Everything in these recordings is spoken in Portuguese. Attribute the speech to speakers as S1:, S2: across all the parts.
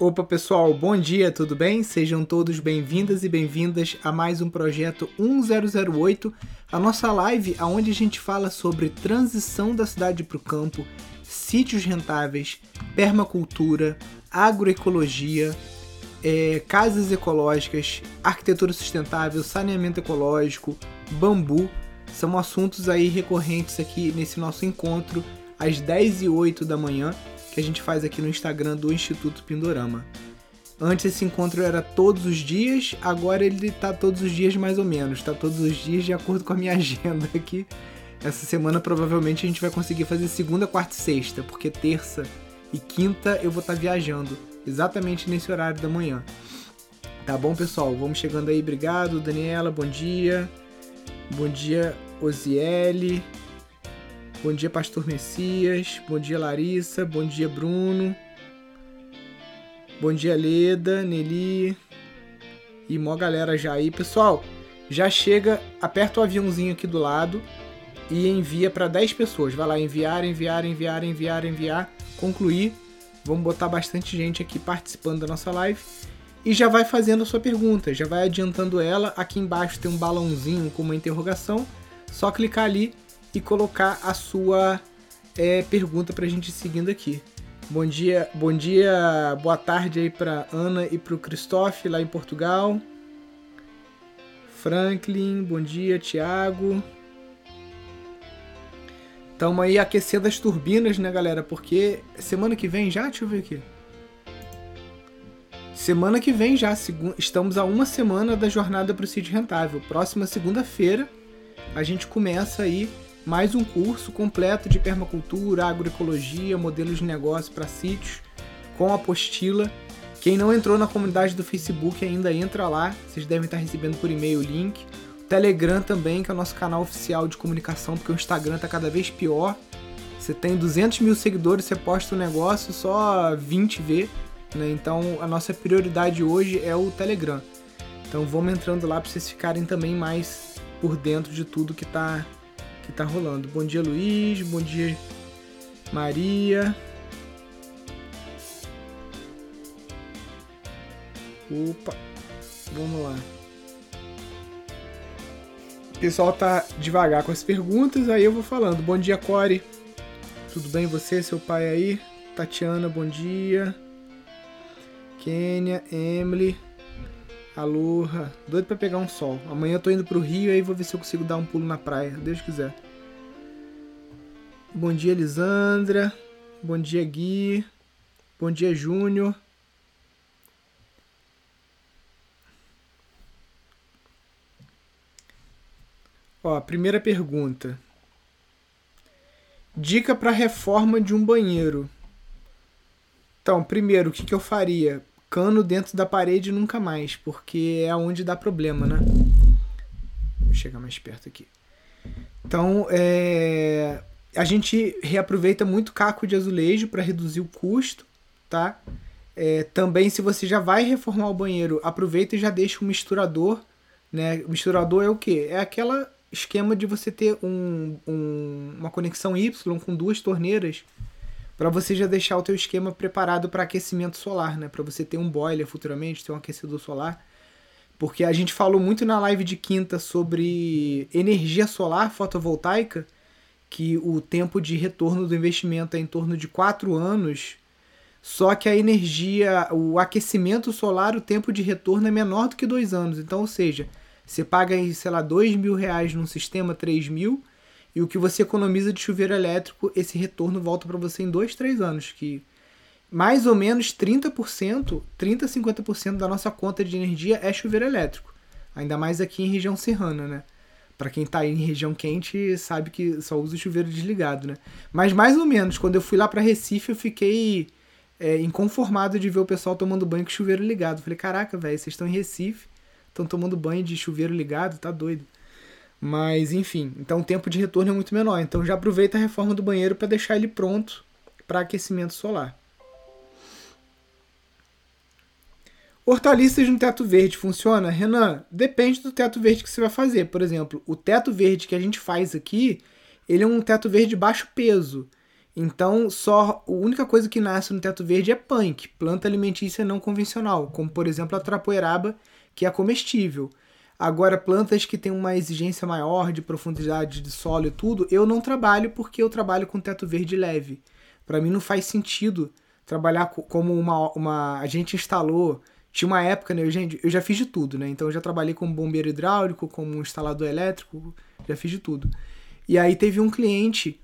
S1: Opa pessoal, bom dia, tudo bem? Sejam todos bem-vindas e bem-vindas a mais um projeto 1008, a nossa live onde a gente fala sobre transição da cidade para o campo, sítios rentáveis, permacultura, agroecologia, é, casas ecológicas, arquitetura sustentável, saneamento ecológico, bambu, são assuntos aí recorrentes aqui nesse nosso encontro às 10 e 8 da manhã que a gente faz aqui no Instagram do Instituto Pindorama. Antes esse encontro era todos os dias, agora ele tá todos os dias mais ou menos, tá todos os dias de acordo com a minha agenda aqui. Essa semana provavelmente a gente vai conseguir fazer segunda, quarta e sexta, porque terça e quinta eu vou estar tá viajando, exatamente nesse horário da manhã. Tá bom, pessoal? Vamos chegando aí. Obrigado, Daniela. Bom dia. Bom dia, Oziele. Bom dia, Pastor Messias. Bom dia, Larissa. Bom dia, Bruno. Bom dia, Leda, Nelly. E mó galera já aí. Pessoal, já chega, aperta o aviãozinho aqui do lado e envia para 10 pessoas. Vai lá, enviar, enviar, enviar, enviar, enviar. Concluir. Vamos botar bastante gente aqui participando da nossa live. E já vai fazendo a sua pergunta, já vai adiantando ela. Aqui embaixo tem um balãozinho com uma interrogação. Só clicar ali e colocar a sua é, pergunta para a gente seguindo aqui. Bom dia, bom dia, boa tarde aí para Ana e para o Christophe lá em Portugal. Franklin, bom dia, Thiago. Estamos aí aquecendo as turbinas, né, galera? Porque semana que vem já, deixa eu ver aqui. Semana que vem já, estamos a uma semana da jornada para o sítio rentável. Próxima segunda-feira a gente começa aí mais um curso completo de permacultura, agroecologia, modelos de negócio para sítios, com apostila. Quem não entrou na comunidade do Facebook ainda entra lá, vocês devem estar recebendo por e-mail o link. O Telegram também, que é o nosso canal oficial de comunicação, porque o Instagram está cada vez pior. Você tem 200 mil seguidores, você posta um negócio, só 20 vê. Né? Então a nossa prioridade hoje é o Telegram. Então vamos entrando lá para vocês ficarem também mais por dentro de tudo que está que tá rolando. Bom dia, Luiz. Bom dia, Maria. Opa, vamos lá. O pessoal tá devagar com as perguntas, aí eu vou falando. Bom dia, Core. Tudo bem você, seu pai aí? Tatiana, bom dia. Kênia, Emily. Aloha. Doido pra pegar um sol. Amanhã eu tô indo pro Rio aí vou ver se eu consigo dar um pulo na praia. Deus quiser. Bom dia, Lisandra. Bom dia, Gui. Bom dia, Júnior. Ó, primeira pergunta. Dica para reforma de um banheiro. Então, primeiro, o que, que eu faria? Cano dentro da parede nunca mais, porque é onde dá problema, né? Vou chegar mais perto aqui. Então, é, a gente reaproveita muito caco de azulejo para reduzir o custo, tá? É, também, se você já vai reformar o banheiro, aproveita e já deixa um misturador, né? O misturador é o que? É aquela esquema de você ter um, um, uma conexão Y com duas torneiras para você já deixar o teu esquema preparado para aquecimento solar, né? Para você ter um boiler futuramente, ter um aquecedor solar. Porque a gente falou muito na live de quinta sobre energia solar fotovoltaica, que o tempo de retorno do investimento é em torno de 4 anos, só que a energia, o aquecimento solar, o tempo de retorno é menor do que 2 anos. Então, ou seja, você paga, sei lá, 2 mil reais num sistema, 3 mil, e o que você economiza de chuveiro elétrico, esse retorno volta para você em 2, 3 anos, que mais ou menos 30%, 30 a 50% da nossa conta de energia é chuveiro elétrico. Ainda mais aqui em região serrana, né? Para quem tá aí em região quente, sabe que só usa o chuveiro desligado, né? Mas mais ou menos, quando eu fui lá para Recife, eu fiquei é, inconformado de ver o pessoal tomando banho com chuveiro ligado. Falei, caraca, velho, vocês estão em Recife, estão tomando banho de chuveiro ligado, tá doido. Mas enfim, então o tempo de retorno é muito menor. Então já aproveita a reforma do banheiro para deixar ele pronto para aquecimento solar. Hortaliças no teto verde funciona? Renan, depende do teto verde que você vai fazer. Por exemplo, o teto verde que a gente faz aqui, ele é um teto verde baixo peso. Então, só a única coisa que nasce no teto verde é punk, planta alimentícia não convencional, como por exemplo a trapoeraba, que é comestível. Agora, plantas que têm uma exigência maior de profundidade de solo e tudo, eu não trabalho porque eu trabalho com teto verde leve. Para mim não faz sentido trabalhar como uma, uma. A gente instalou. Tinha uma época, né? Gente, eu já fiz de tudo, né? Então eu já trabalhei como bombeiro hidráulico, como instalador elétrico, já fiz de tudo. E aí teve um cliente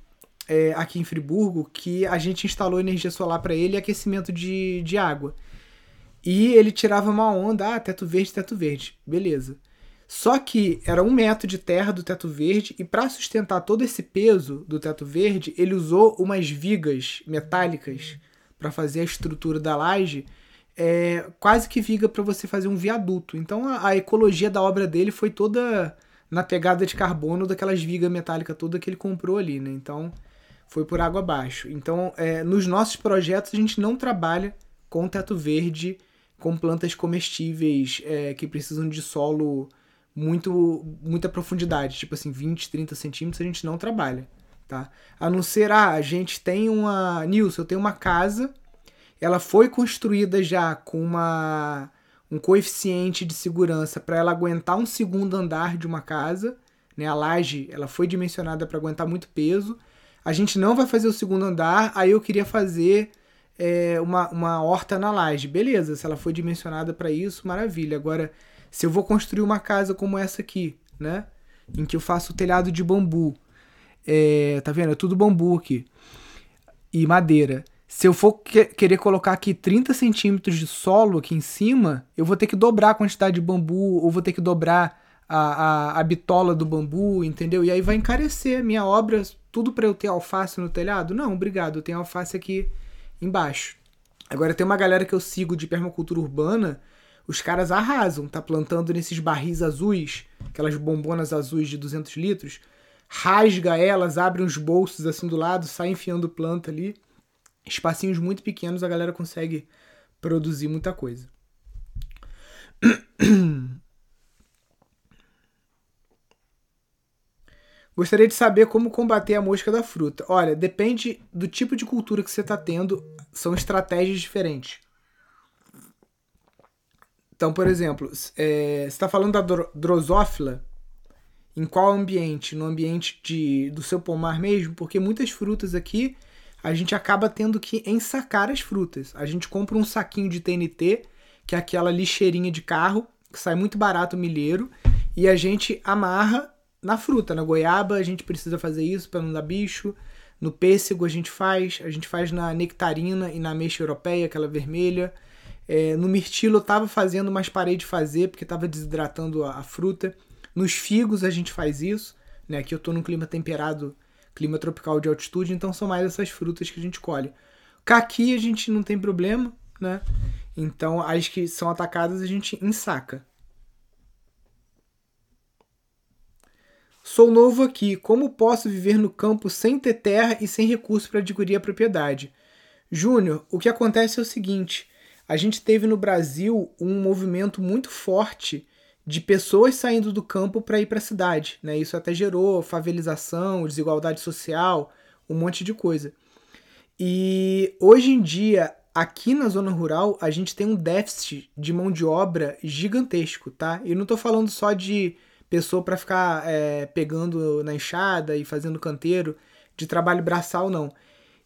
S1: é, aqui em Friburgo que a gente instalou energia solar para ele e aquecimento de, de água. E ele tirava uma onda, ah, teto verde, teto verde. Beleza. Só que era um metro de terra do teto verde e para sustentar todo esse peso do teto verde, ele usou umas vigas metálicas para fazer a estrutura da laje, é, quase que viga para você fazer um viaduto. Então a, a, ecologia da obra dele foi toda na pegada de carbono daquelas vigas metálicas toda que ele comprou ali, né? Então foi por água abaixo. Então, é, nos nossos projetos, a gente não trabalha com teto verde, com plantas comestíveis é, que precisam de solo muito muita profundidade, tipo assim, 20, 30 centímetros, a gente não trabalha, tá? A não ser, ah, a gente tem uma... Nilson, eu tenho uma casa, ela foi construída já com uma um coeficiente de segurança para ela aguentar um segundo andar de uma casa, né? A laje, ela foi dimensionada para aguentar muito peso, a gente não vai fazer o segundo andar, aí eu queria fazer é, uma, uma horta na laje. Beleza, se ela foi dimensionada para isso, maravilha. Agora, se eu vou construir uma casa como essa aqui, né? Em que eu faço telhado de bambu. É, tá vendo? É tudo bambu aqui. E madeira. Se eu for que querer colocar aqui 30 centímetros de solo aqui em cima, eu vou ter que dobrar a quantidade de bambu, ou vou ter que dobrar a, a, a bitola do bambu, entendeu? E aí vai encarecer minha obra, tudo para eu ter alface no telhado? Não, obrigado, eu tenho alface aqui embaixo. Agora tem uma galera que eu sigo de permacultura urbana, os caras arrasam, tá plantando nesses barris azuis, aquelas bombonas azuis de 200 litros, rasga elas, abre uns bolsos assim do lado, sai enfiando planta ali. Espacinhos muito pequenos a galera consegue produzir muita coisa. Gostaria de saber como combater a mosca da fruta. Olha, depende do tipo de cultura que você está tendo, são estratégias diferentes. Então, por exemplo, é, você está falando da drosófila, em qual ambiente? No ambiente de, do seu pomar mesmo? Porque muitas frutas aqui a gente acaba tendo que ensacar as frutas. A gente compra um saquinho de TNT, que é aquela lixeirinha de carro, que sai muito barato o milheiro, e a gente amarra na fruta, na goiaba a gente precisa fazer isso para não dar bicho. No pêssego a gente faz, a gente faz na nectarina e na ameixa europeia, aquela vermelha. É, no mirtilo eu tava fazendo, mas parei de fazer porque estava desidratando a, a, fruta. Nos figos a gente faz isso, né? Aqui eu estou num clima temperado, clima tropical de altitude, então são mais essas frutas que a gente colhe. Caqui a gente não tem problema, né? Então as que são atacadas a gente ensaca. Sou novo aqui, como posso viver no campo sem ter terra e sem recurso para adquirir a propriedade? Júnior, o que acontece é o seguinte: a gente teve no Brasil um movimento muito forte de pessoas saindo do campo para ir para a cidade. Né? Isso até gerou favelização, desigualdade social, um monte de coisa. E hoje em dia, aqui na zona rural, a gente tem um déficit de mão de obra gigantesco, tá? E não estou falando só de pessoa para ficar é, pegando na enxada e fazendo canteiro de trabalho braçal, não.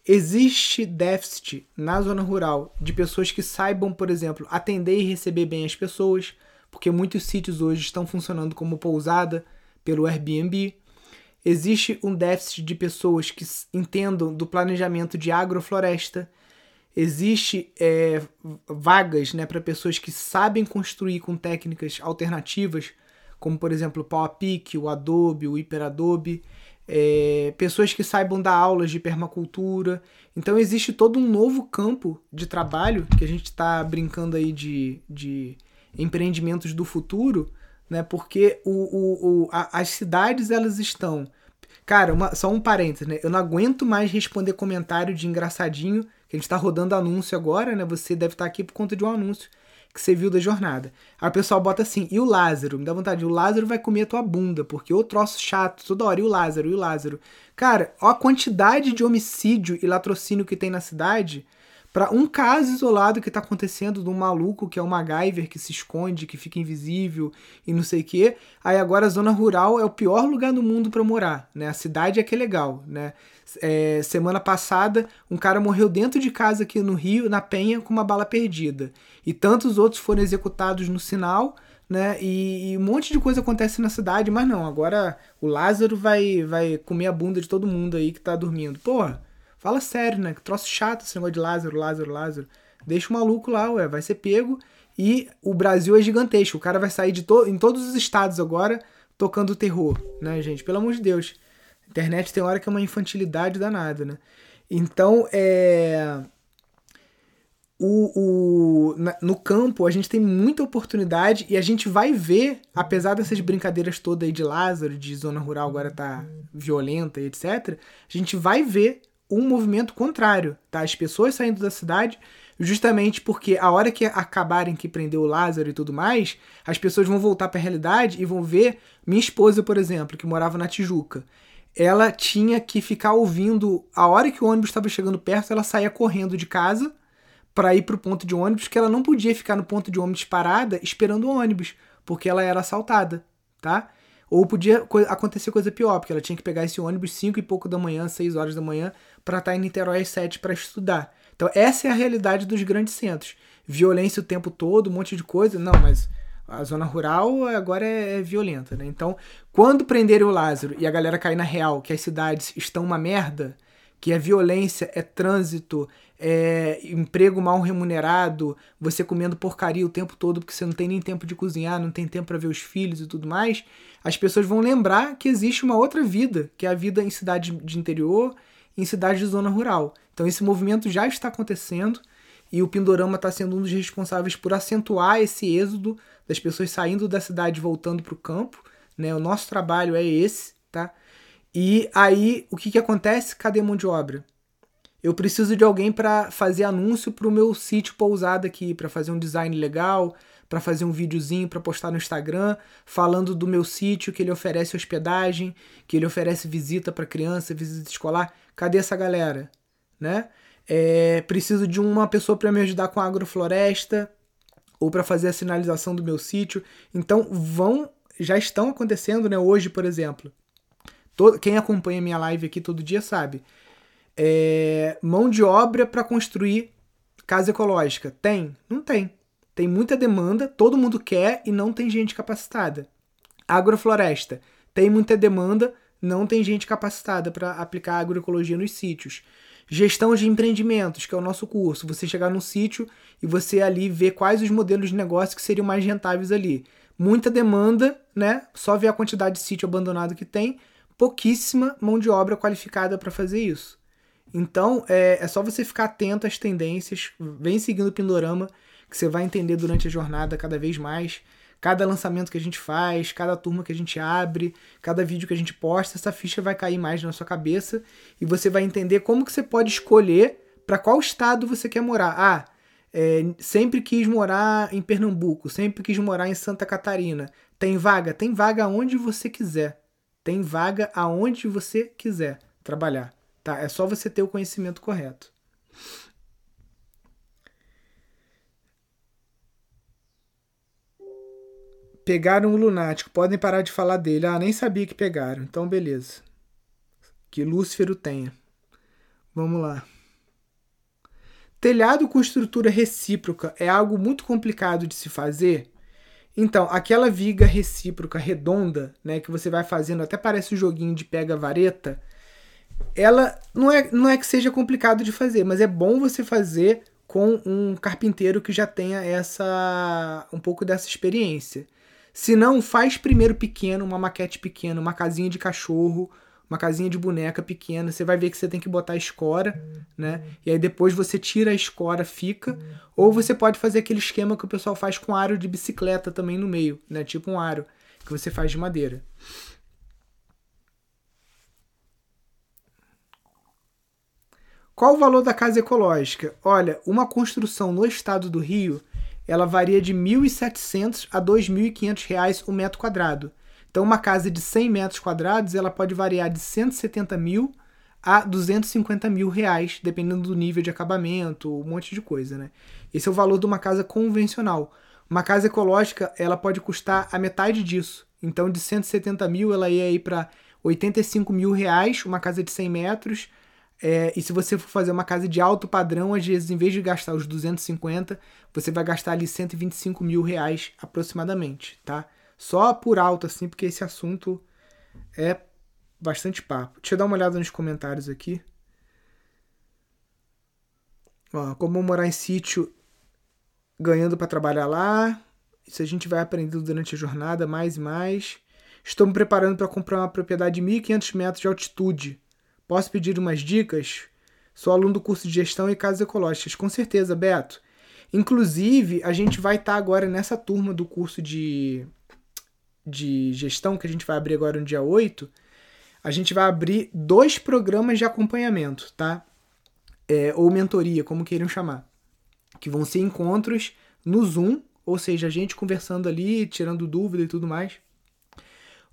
S1: Existe déficit na zona rural de pessoas que saibam, por exemplo, atender e receber bem as pessoas, porque muitos sítios hoje estão funcionando como pousada pelo Airbnb. Existe um déficit de pessoas que entendam do planejamento de agrofloresta. Existe é, vagas né, para pessoas que sabem construir com técnicas alternativas como por exemplo o PowerPic, o Adobe, o HyperAdobe, é, pessoas que saibam dar aulas de permacultura. Então existe todo um novo campo de trabalho que a gente está brincando aí de, de empreendimentos do futuro, né? Porque o, o, o a, as cidades elas estão. Cara, uma, só um parênteses, né? Eu não aguento mais responder comentário de engraçadinho, que a gente está rodando anúncio agora, né? Você deve estar tá aqui por conta de um anúncio que você viu da jornada. Aí o pessoal bota assim, e o Lázaro? Me dá vontade, o Lázaro vai comer a tua bunda, porque o troço chato, toda hora, e o Lázaro, e o Lázaro. Cara, ó a quantidade de homicídio e latrocínio que tem na cidade para um caso isolado que está acontecendo de um maluco que é o MacGyver que se esconde, que fica invisível e não sei o quê. Aí agora a zona rural é o pior lugar do mundo para morar, né? A cidade é que é legal, né? É, semana passada, um cara morreu dentro de casa aqui no Rio, na Penha, com uma bala perdida. E tantos outros foram executados no sinal, né? E, e, um monte de coisa acontece na cidade, mas não, agora o Lázaro vai, vai comer a bunda de todo mundo aí que tá dormindo. Porra! Fala sério, né? Que troço chato esse negócio de Lázaro, Lázaro, Lázaro. Deixa o maluco lá, ué, vai ser pego. E o Brasil é gigantesco. O cara vai sair de to em todos os estados agora tocando terror, né, gente? Pelo amor de Deus. Internet tem hora que é uma infantilidade danada, né? Então, é. O, o, na, no campo a gente tem muita oportunidade e a gente vai ver, apesar dessas brincadeiras todas aí de Lázaro, de zona rural agora tá violenta e etc., a gente vai ver um movimento contrário, tá? As pessoas saindo da cidade justamente porque a hora que acabarem que prendeu o Lázaro e tudo mais, as pessoas vão voltar para a realidade e vão ver minha esposa, por exemplo, que morava na Tijuca. Ela tinha que ficar ouvindo a hora que o ônibus estava chegando perto, ela saía correndo de casa para ir para o ponto de ônibus, que ela não podia ficar no ponto de ônibus parada esperando o ônibus, porque ela era assaltada, tá? Ou podia acontecer coisa pior, porque ela tinha que pegar esse ônibus 5 e pouco da manhã, 6 horas da manhã, para estar tá em Niterói às 7 para estudar. Então, essa é a realidade dos grandes centros. Violência o tempo todo, um monte de coisa. Não, mas a zona rural agora é, é violenta, né? Então, quando prenderem o Lázaro e a galera cair na real que as cidades estão uma merda, que a violência é trânsito, é emprego mal remunerado, você comendo porcaria o tempo todo porque você não tem nem tempo de cozinhar, não tem tempo para ver os filhos e tudo mais, as pessoas vão lembrar que existe uma outra vida, que é a vida em cidade de interior, em cidades de zona rural. Então esse movimento já está acontecendo e o Pindorama está sendo um dos responsáveis por acentuar esse êxodo das pessoas saindo da cidade e voltando para o campo. Né? O nosso trabalho é esse, tá? E aí o que, que acontece? Cadê mão de obra? Eu preciso de alguém para fazer anúncio para o meu sítio pousada aqui, para fazer um design legal, para fazer um videozinho para postar no Instagram, falando do meu sítio, que ele oferece hospedagem, que ele oferece visita para criança, visita escolar. Cadê essa galera? Né? É, preciso de uma pessoa para me ajudar com a agrofloresta ou para fazer a sinalização do meu sítio. Então vão, já estão acontecendo, né? Hoje, por exemplo, todo, quem acompanha minha live aqui todo dia sabe. É, mão de obra para construir casa ecológica. Tem? Não tem. Tem muita demanda, todo mundo quer e não tem gente capacitada. Agrofloresta. Tem muita demanda, não tem gente capacitada para aplicar agroecologia nos sítios. Gestão de empreendimentos, que é o nosso curso. Você chegar num sítio e você ali ver quais os modelos de negócio que seriam mais rentáveis ali. Muita demanda, né? Só ver a quantidade de sítio abandonado que tem, pouquíssima mão de obra qualificada para fazer isso. Então, é, é só você ficar atento às tendências, vem seguindo o Pindorama que você vai entender durante a jornada cada vez mais. Cada lançamento que a gente faz, cada turma que a gente abre, cada vídeo que a gente posta, essa ficha vai cair mais na sua cabeça e você vai entender como que você pode escolher para qual estado você quer morar. Ah, é, sempre quis morar em Pernambuco, sempre quis morar em Santa Catarina. Tem vaga? Tem vaga aonde você quiser. Tem vaga aonde você quiser trabalhar. Tá? É só você ter o conhecimento correto. Pegaram o lunático, podem parar de falar dele. Ah, nem sabia que pegaram. Então, beleza. Que Lúcifer o tenha. Vamos lá. Telhado com estrutura recíproca é algo muito complicado de se fazer. Então, aquela viga recíproca redonda, né, que você vai fazendo, até parece um joguinho de pega vareta, ela não é, não é que seja complicado de fazer, mas é bom você fazer com um carpinteiro que já tenha essa um pouco dessa experiência. Se não, faz primeiro pequeno, uma maquete pequena, uma casinha de cachorro, uma casinha de boneca pequena. Você vai ver que você tem que botar escora, né? E aí depois você tira a escora, fica. Ou você pode fazer aquele esquema que o pessoal faz com aro de bicicleta também no meio, né? Tipo um aro que você faz de madeira. Qual o valor da casa ecológica? Olha, uma construção no estado do Rio ela varia de R$ 1.700 a R$ 2.500 o metro quadrado. Então, uma casa de 100 metros quadrados, ela pode variar de 170 mil a 250 mil reais, dependendo do nível de acabamento, um monte de coisa, né? Esse é o valor de uma casa convencional. Uma casa ecológica, ela pode custar a metade disso. Então, de 170 mil, ela ia ir para 85 mil reais, uma casa de 100 metros. É, e se você for fazer uma casa de alto padrão, às vezes, em vez de gastar os 250, você vai gastar ali 125 mil reais aproximadamente, tá? Só por alto, assim, porque esse assunto é bastante papo. Deixa eu dar uma olhada nos comentários aqui. Ó, como morar em sítio ganhando para trabalhar lá. Isso a gente vai aprendendo durante a jornada mais e mais. Estou me preparando para comprar uma propriedade de 1.500 metros de altitude. Posso pedir umas dicas? Sou aluno do curso de gestão e casas ecológicas. Com certeza, Beto. Inclusive, a gente vai estar tá agora nessa turma do curso de de gestão que a gente vai abrir agora no dia 8, a gente vai abrir dois programas de acompanhamento, tá? É, ou mentoria, como queiram chamar. Que vão ser encontros no Zoom, ou seja, a gente conversando ali, tirando dúvida e tudo mais.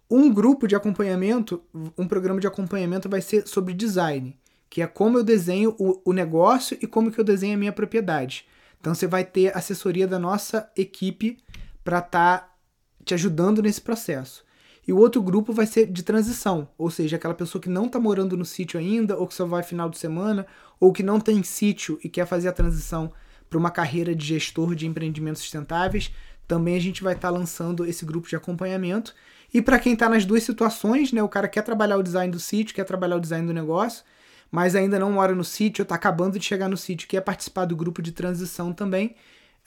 S1: Um grupo de acompanhamento, um programa de acompanhamento vai ser sobre design, que é como eu desenho o, o negócio e como que eu desenho a minha propriedade. Então você vai ter assessoria da nossa equipe para estar tá te ajudando nesse processo. E o outro grupo vai ser de transição, ou seja, aquela pessoa que não está morando no sítio ainda, ou que só vai final de semana, ou que não tem sítio e quer fazer a transição para uma carreira de gestor de empreendimentos sustentáveis. Também a gente vai estar tá lançando esse grupo de acompanhamento. E para quem está nas duas situações, né, o cara quer trabalhar o design do sítio, quer trabalhar o design do negócio, mas ainda não mora no sítio, está acabando de chegar no sítio, quer participar do grupo de transição também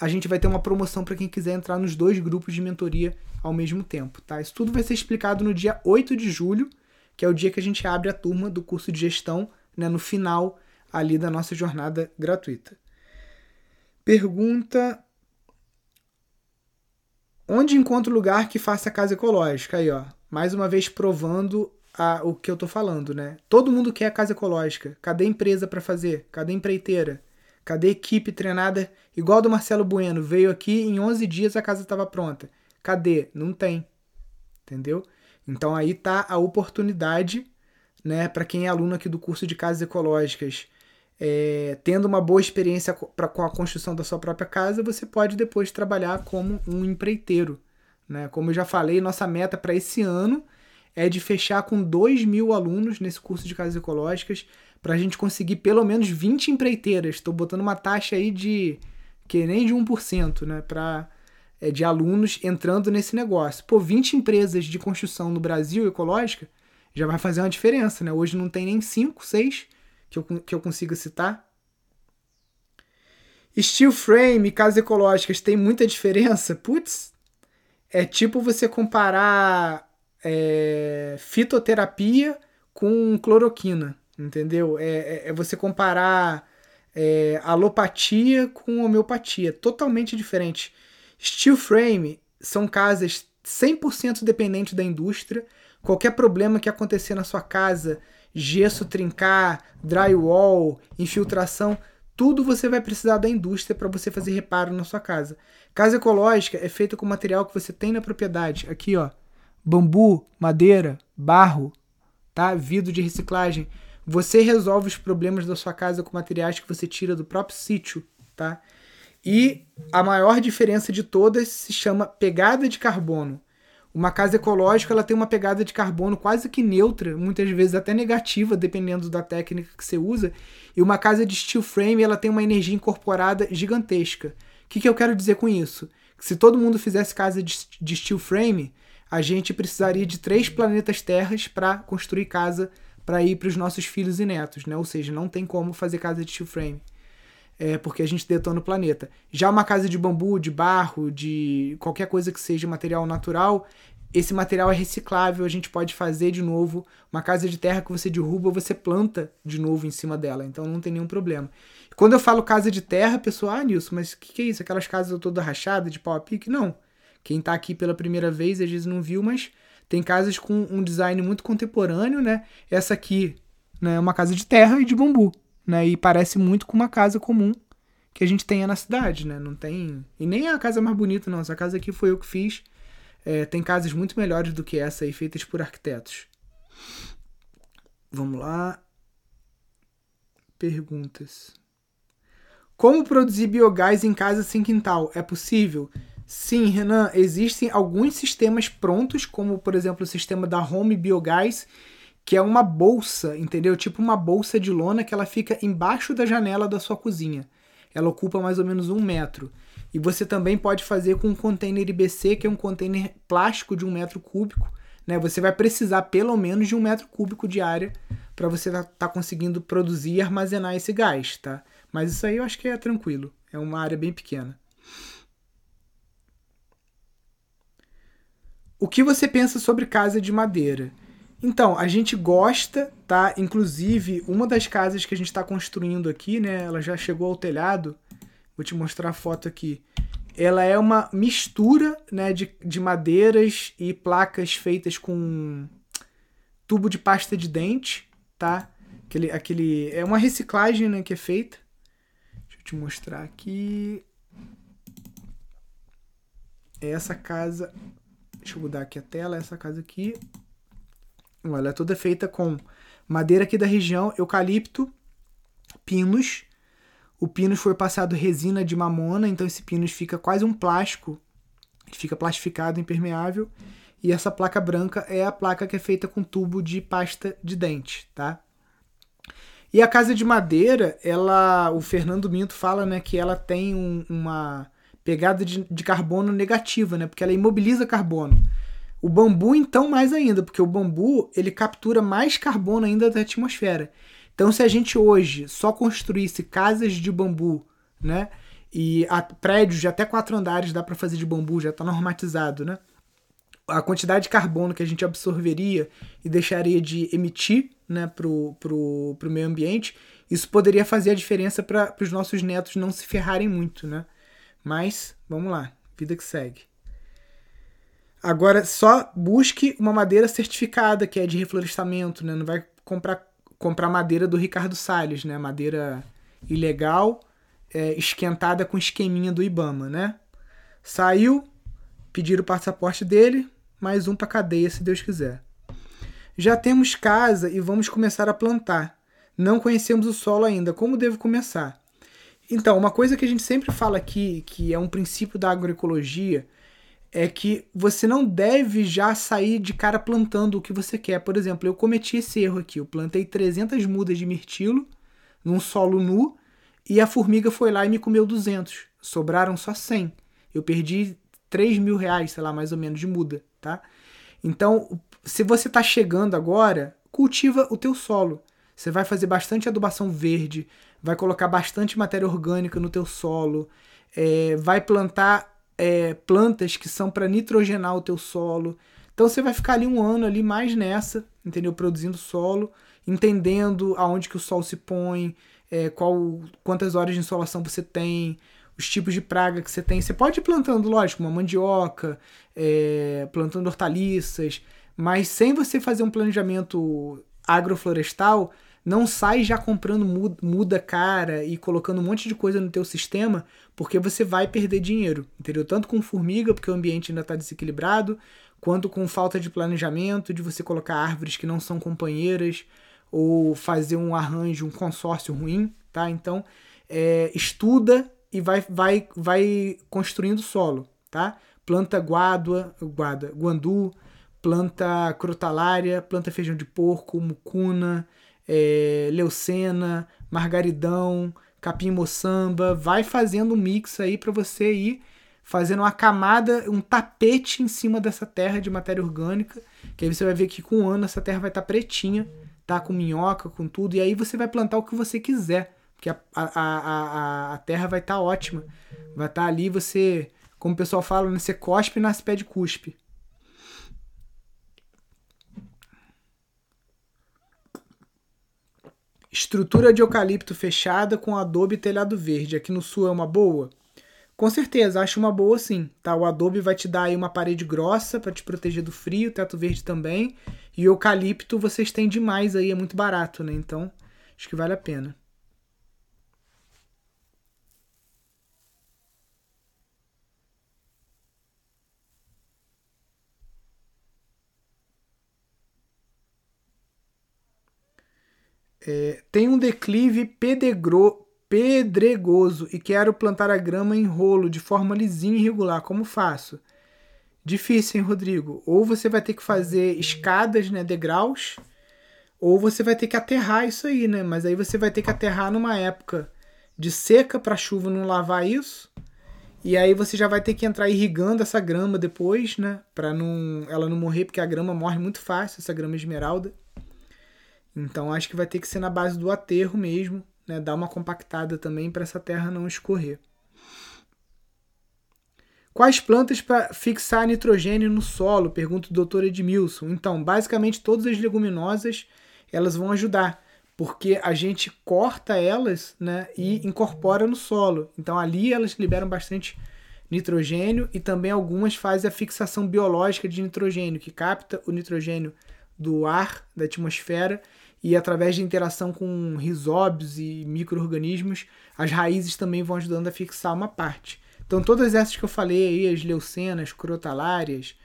S1: a gente vai ter uma promoção para quem quiser entrar nos dois grupos de mentoria ao mesmo tempo, tá? Isso tudo vai ser explicado no dia 8 de julho, que é o dia que a gente abre a turma do curso de gestão, né, no final ali da nossa jornada gratuita. Pergunta Onde encontro lugar que faça casa ecológica? Aí, ó. Mais uma vez provando a, o que eu tô falando, né? Todo mundo quer casa ecológica. Cadê empresa para fazer? Cadê empreiteira? Cadê equipe treinada igual do Marcelo Bueno? Veio aqui em 11 dias a casa estava pronta. Cadê? Não tem. Entendeu? Então aí tá a oportunidade, né, para quem é aluno aqui do curso de casas ecológicas, é, tendo uma boa experiência pra, com a construção da sua própria casa, você pode depois trabalhar como um empreiteiro. Né? Como eu já falei, nossa meta para esse ano é de fechar com 2 mil alunos nesse curso de casas ecológicas para a gente conseguir pelo menos 20 empreiteiras. Estou botando uma taxa aí de que nem de 1%, né, para é, de alunos entrando nesse negócio. Pô, 20 empresas de construção no Brasil ecológica já vai fazer uma diferença, né? Hoje não tem nem 5, 6 que eu, que eu consiga citar. Steel frame e casas ecológicas tem muita diferença? Putz, é tipo você comparar é, fitoterapia com cloroquina entendeu? É, é, é você comparar é, alopatia com homeopatia, totalmente diferente. Steel frame são casas 100% dependentes da indústria. Qualquer problema que acontecer na sua casa, gesso trincar, drywall, infiltração, tudo você vai precisar da indústria para você fazer reparo na sua casa. Casa ecológica é feita com material que você tem na propriedade. Aqui, ó, bambu, madeira, barro, tá? Vidro de reciclagem. Você resolve os problemas da sua casa com materiais que você tira do próprio sítio, tá? E a maior diferença de todas se chama pegada de carbono. Uma casa ecológica ela tem uma pegada de carbono quase que neutra, muitas vezes até negativa, dependendo da técnica que você usa. E uma casa de steel frame ela tem uma energia incorporada gigantesca. O que, que eu quero dizer com isso? Que se todo mundo fizesse casa de, de steel frame, a gente precisaria de três planetas terras para construir casa para ir para os nossos filhos e netos, né? Ou seja, não tem como fazer casa de steel frame. É, porque a gente detona o planeta. Já uma casa de bambu, de barro, de qualquer coisa que seja material natural, esse material é reciclável, a gente pode fazer de novo. Uma casa de terra que você derruba, você planta de novo em cima dela, então não tem nenhum problema. Quando eu falo casa de terra, a pessoa, ah, Nilson, mas o que, que, é isso? Aquelas casas todas rachadas de pau a pique? Não. Quem está aqui pela primeira vez, às vezes não viu, mas tem casas com um design muito contemporâneo, né? Essa aqui né, é uma casa de terra e de bambu, né? E parece muito com uma casa comum que a gente tenha na cidade, né? Não tem. E nem a casa mais bonita, não. Essa casa aqui foi eu que fiz. É, tem casas muito melhores do que essa aí, feitas por arquitetos. Vamos lá. Perguntas. Como produzir biogás em casa sem quintal? É possível? Sim, Renan, existem alguns sistemas prontos, como por exemplo o sistema da Home Biogás, que é uma bolsa, entendeu? Tipo uma bolsa de lona que ela fica embaixo da janela da sua cozinha. Ela ocupa mais ou menos um metro. E você também pode fazer com um container IBC, que é um container plástico de um metro cúbico. Né? Você vai precisar pelo menos de um metro cúbico de área para você estar tá, tá conseguindo produzir e armazenar esse gás, tá? Mas isso aí eu acho que é tranquilo. É uma área bem pequena. O que você pensa sobre casa de madeira? Então, a gente gosta, tá? Inclusive, uma das casas que a gente está construindo aqui, né? Ela já chegou ao telhado. Vou te mostrar a foto aqui. Ela é uma mistura, né, de, de madeiras e placas feitas com tubo de pasta de dente, tá? Aquele, aquele é uma reciclagem, né, que é feita. Deixa eu te mostrar aqui. Essa casa, deixa eu mudar aqui a tela, essa casa aqui ela é toda feita com madeira aqui da região, eucalipto, pinos. O pinus foi passado resina de mamona, então esse pinus fica quase um plástico, fica plastificado, impermeável. E essa placa branca é a placa que é feita com tubo de pasta de dente, tá? E a casa de madeira, ela, o Fernando Minto fala, né, que ela tem um, uma pegada de, de carbono negativa, né, porque ela imobiliza carbono. O bambu, então, mais ainda, porque o bambu ele captura mais carbono ainda da atmosfera. Então, se a gente hoje só construísse casas de bambu, né? E a, prédios de até quatro andares dá para fazer de bambu, já está normatizado, né? A quantidade de carbono que a gente absorveria e deixaria de emitir né, para o pro, pro meio ambiente, isso poderia fazer a diferença para os nossos netos não se ferrarem muito, né? Mas, vamos lá, vida que segue. Agora, só busque uma madeira certificada, que é de reflorestamento, né? Não vai comprar, comprar madeira do Ricardo Salles, né? Madeira ilegal, é, esquentada com esqueminha do Ibama, né? Saiu, pediram o passaporte dele, mais um para cadeia, se Deus quiser. Já temos casa e vamos começar a plantar. Não conhecemos o solo ainda. Como devo começar? Então, uma coisa que a gente sempre fala aqui, que é um princípio da agroecologia, é que você não deve já sair de cara plantando o que você quer. Por exemplo, eu cometi esse erro aqui. Eu plantei 300 mudas de mirtilo num solo nu e a formiga foi lá e me comeu 200. Sobraram só 100. Eu perdi 3 mil reais, sei lá, mais ou menos, de muda, tá? Então, se você está chegando agora, cultiva o teu solo. Você vai fazer bastante adubação verde, vai colocar bastante matéria orgânica no teu solo, é, vai plantar é, plantas que são para nitrogenar o teu solo. Então você vai ficar ali um ano ali mais nessa, entendeu? Produzindo solo, entendendo aonde que o sol se põe, é, qual, quantas horas de insolação você tem, os tipos de praga que você tem. Você pode ir plantando, lógico, uma mandioca, é, plantando hortaliças, mas sem você fazer um planejamento agroflorestal, não sai já comprando muda cara e colocando um monte de coisa no teu sistema, porque você vai perder dinheiro, entendeu? Tanto com formiga, porque o ambiente ainda está desequilibrado, quanto com falta de planejamento, de você colocar árvores que não são companheiras, ou fazer um arranjo, um consórcio ruim, tá? Então, é, estuda e vai, vai, vai construindo solo, tá? Planta guádua, guada, guandu, planta crotalária, planta feijão de porco, mucuna, é, leucena, margaridão, capim moçamba, vai fazendo um mix aí para você ir fazendo uma camada, um tapete em cima dessa terra de matéria orgânica, que aí você vai ver que com um ano essa terra vai estar tá pretinha, tá com minhoca, com tudo, e aí você vai plantar o que você quiser, porque a, a, a, a terra vai estar tá ótima, vai estar tá ali, você, como o pessoal fala, né, você cospe e nasce pé de cuspe. Estrutura de eucalipto fechada com adobe e telhado verde. Aqui no sul é uma boa? Com certeza, acho uma boa sim. Tá? O adobe vai te dar aí uma parede grossa para te proteger do frio, teto verde também. E eucalipto vocês têm demais aí, é muito barato, né? Então, acho que vale a pena. É, tem um declive pedregro, pedregoso e quero plantar a grama em rolo de forma lisinha e irregular. Como faço? Difícil, hein, Rodrigo? Ou você vai ter que fazer escadas, né, degraus, ou você vai ter que aterrar isso aí, né? Mas aí você vai ter que aterrar numa época de seca para a chuva não lavar isso. E aí você já vai ter que entrar irrigando essa grama depois, né, para não ela não morrer, porque a grama morre muito fácil, essa grama esmeralda. Então acho que vai ter que ser na base do aterro mesmo, né, dar uma compactada também para essa terra não escorrer. Quais plantas para fixar nitrogênio no solo? Pergunta o doutor Edmilson. Então, basicamente todas as leguminosas elas vão ajudar, porque a gente corta elas né, e incorpora no solo. Então ali elas liberam bastante nitrogênio e também algumas fazem a fixação biológica de nitrogênio, que capta o nitrogênio do ar, da atmosfera, e através de interação com risóbios e micro-organismos, as raízes também vão ajudando a fixar uma parte. Então todas essas que eu falei aí, as leucenas, crotalárias,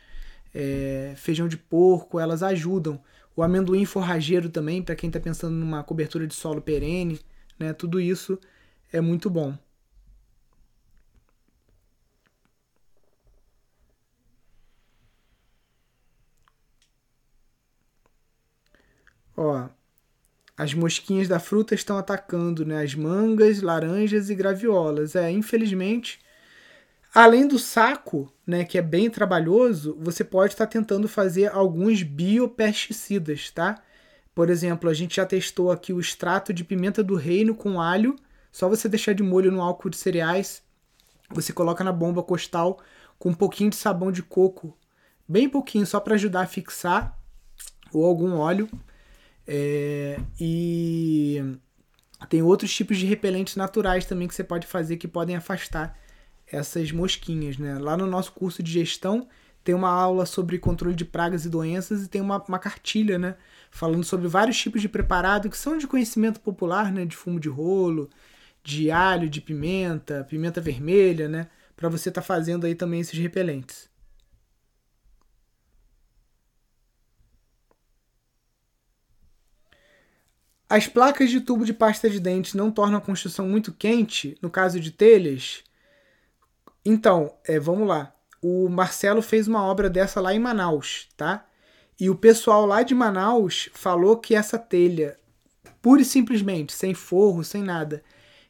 S1: é, feijão de porco, elas ajudam o amendoim forrageiro também, para quem está pensando numa cobertura de solo perene, né? Tudo isso é muito bom. Ó, as mosquinhas da fruta estão atacando né, as mangas, laranjas e graviolas. É, infelizmente, Além do saco, né, que é bem trabalhoso, você pode estar tentando fazer alguns biopesticidas, tá? Por exemplo, a gente já testou aqui o extrato de pimenta do reino com alho. Só você deixar de molho no álcool de cereais, você coloca na bomba costal com um pouquinho de sabão de coco, bem pouquinho, só para ajudar a fixar, ou algum óleo. É, e tem outros tipos de repelentes naturais também que você pode fazer que podem afastar essas mosquinhas, né? Lá no nosso curso de gestão tem uma aula sobre controle de pragas e doenças e tem uma, uma cartilha, né? Falando sobre vários tipos de preparado que são de conhecimento popular, né? De fumo de rolo, de alho, de pimenta, pimenta vermelha, né? Para você estar tá fazendo aí também esses repelentes. As placas de tubo de pasta de dente não tornam a construção muito quente, no caso de telhas? Então, é, vamos lá. O Marcelo fez uma obra dessa lá em Manaus, tá? E o pessoal lá de Manaus falou que essa telha, pura e simplesmente, sem forro, sem nada,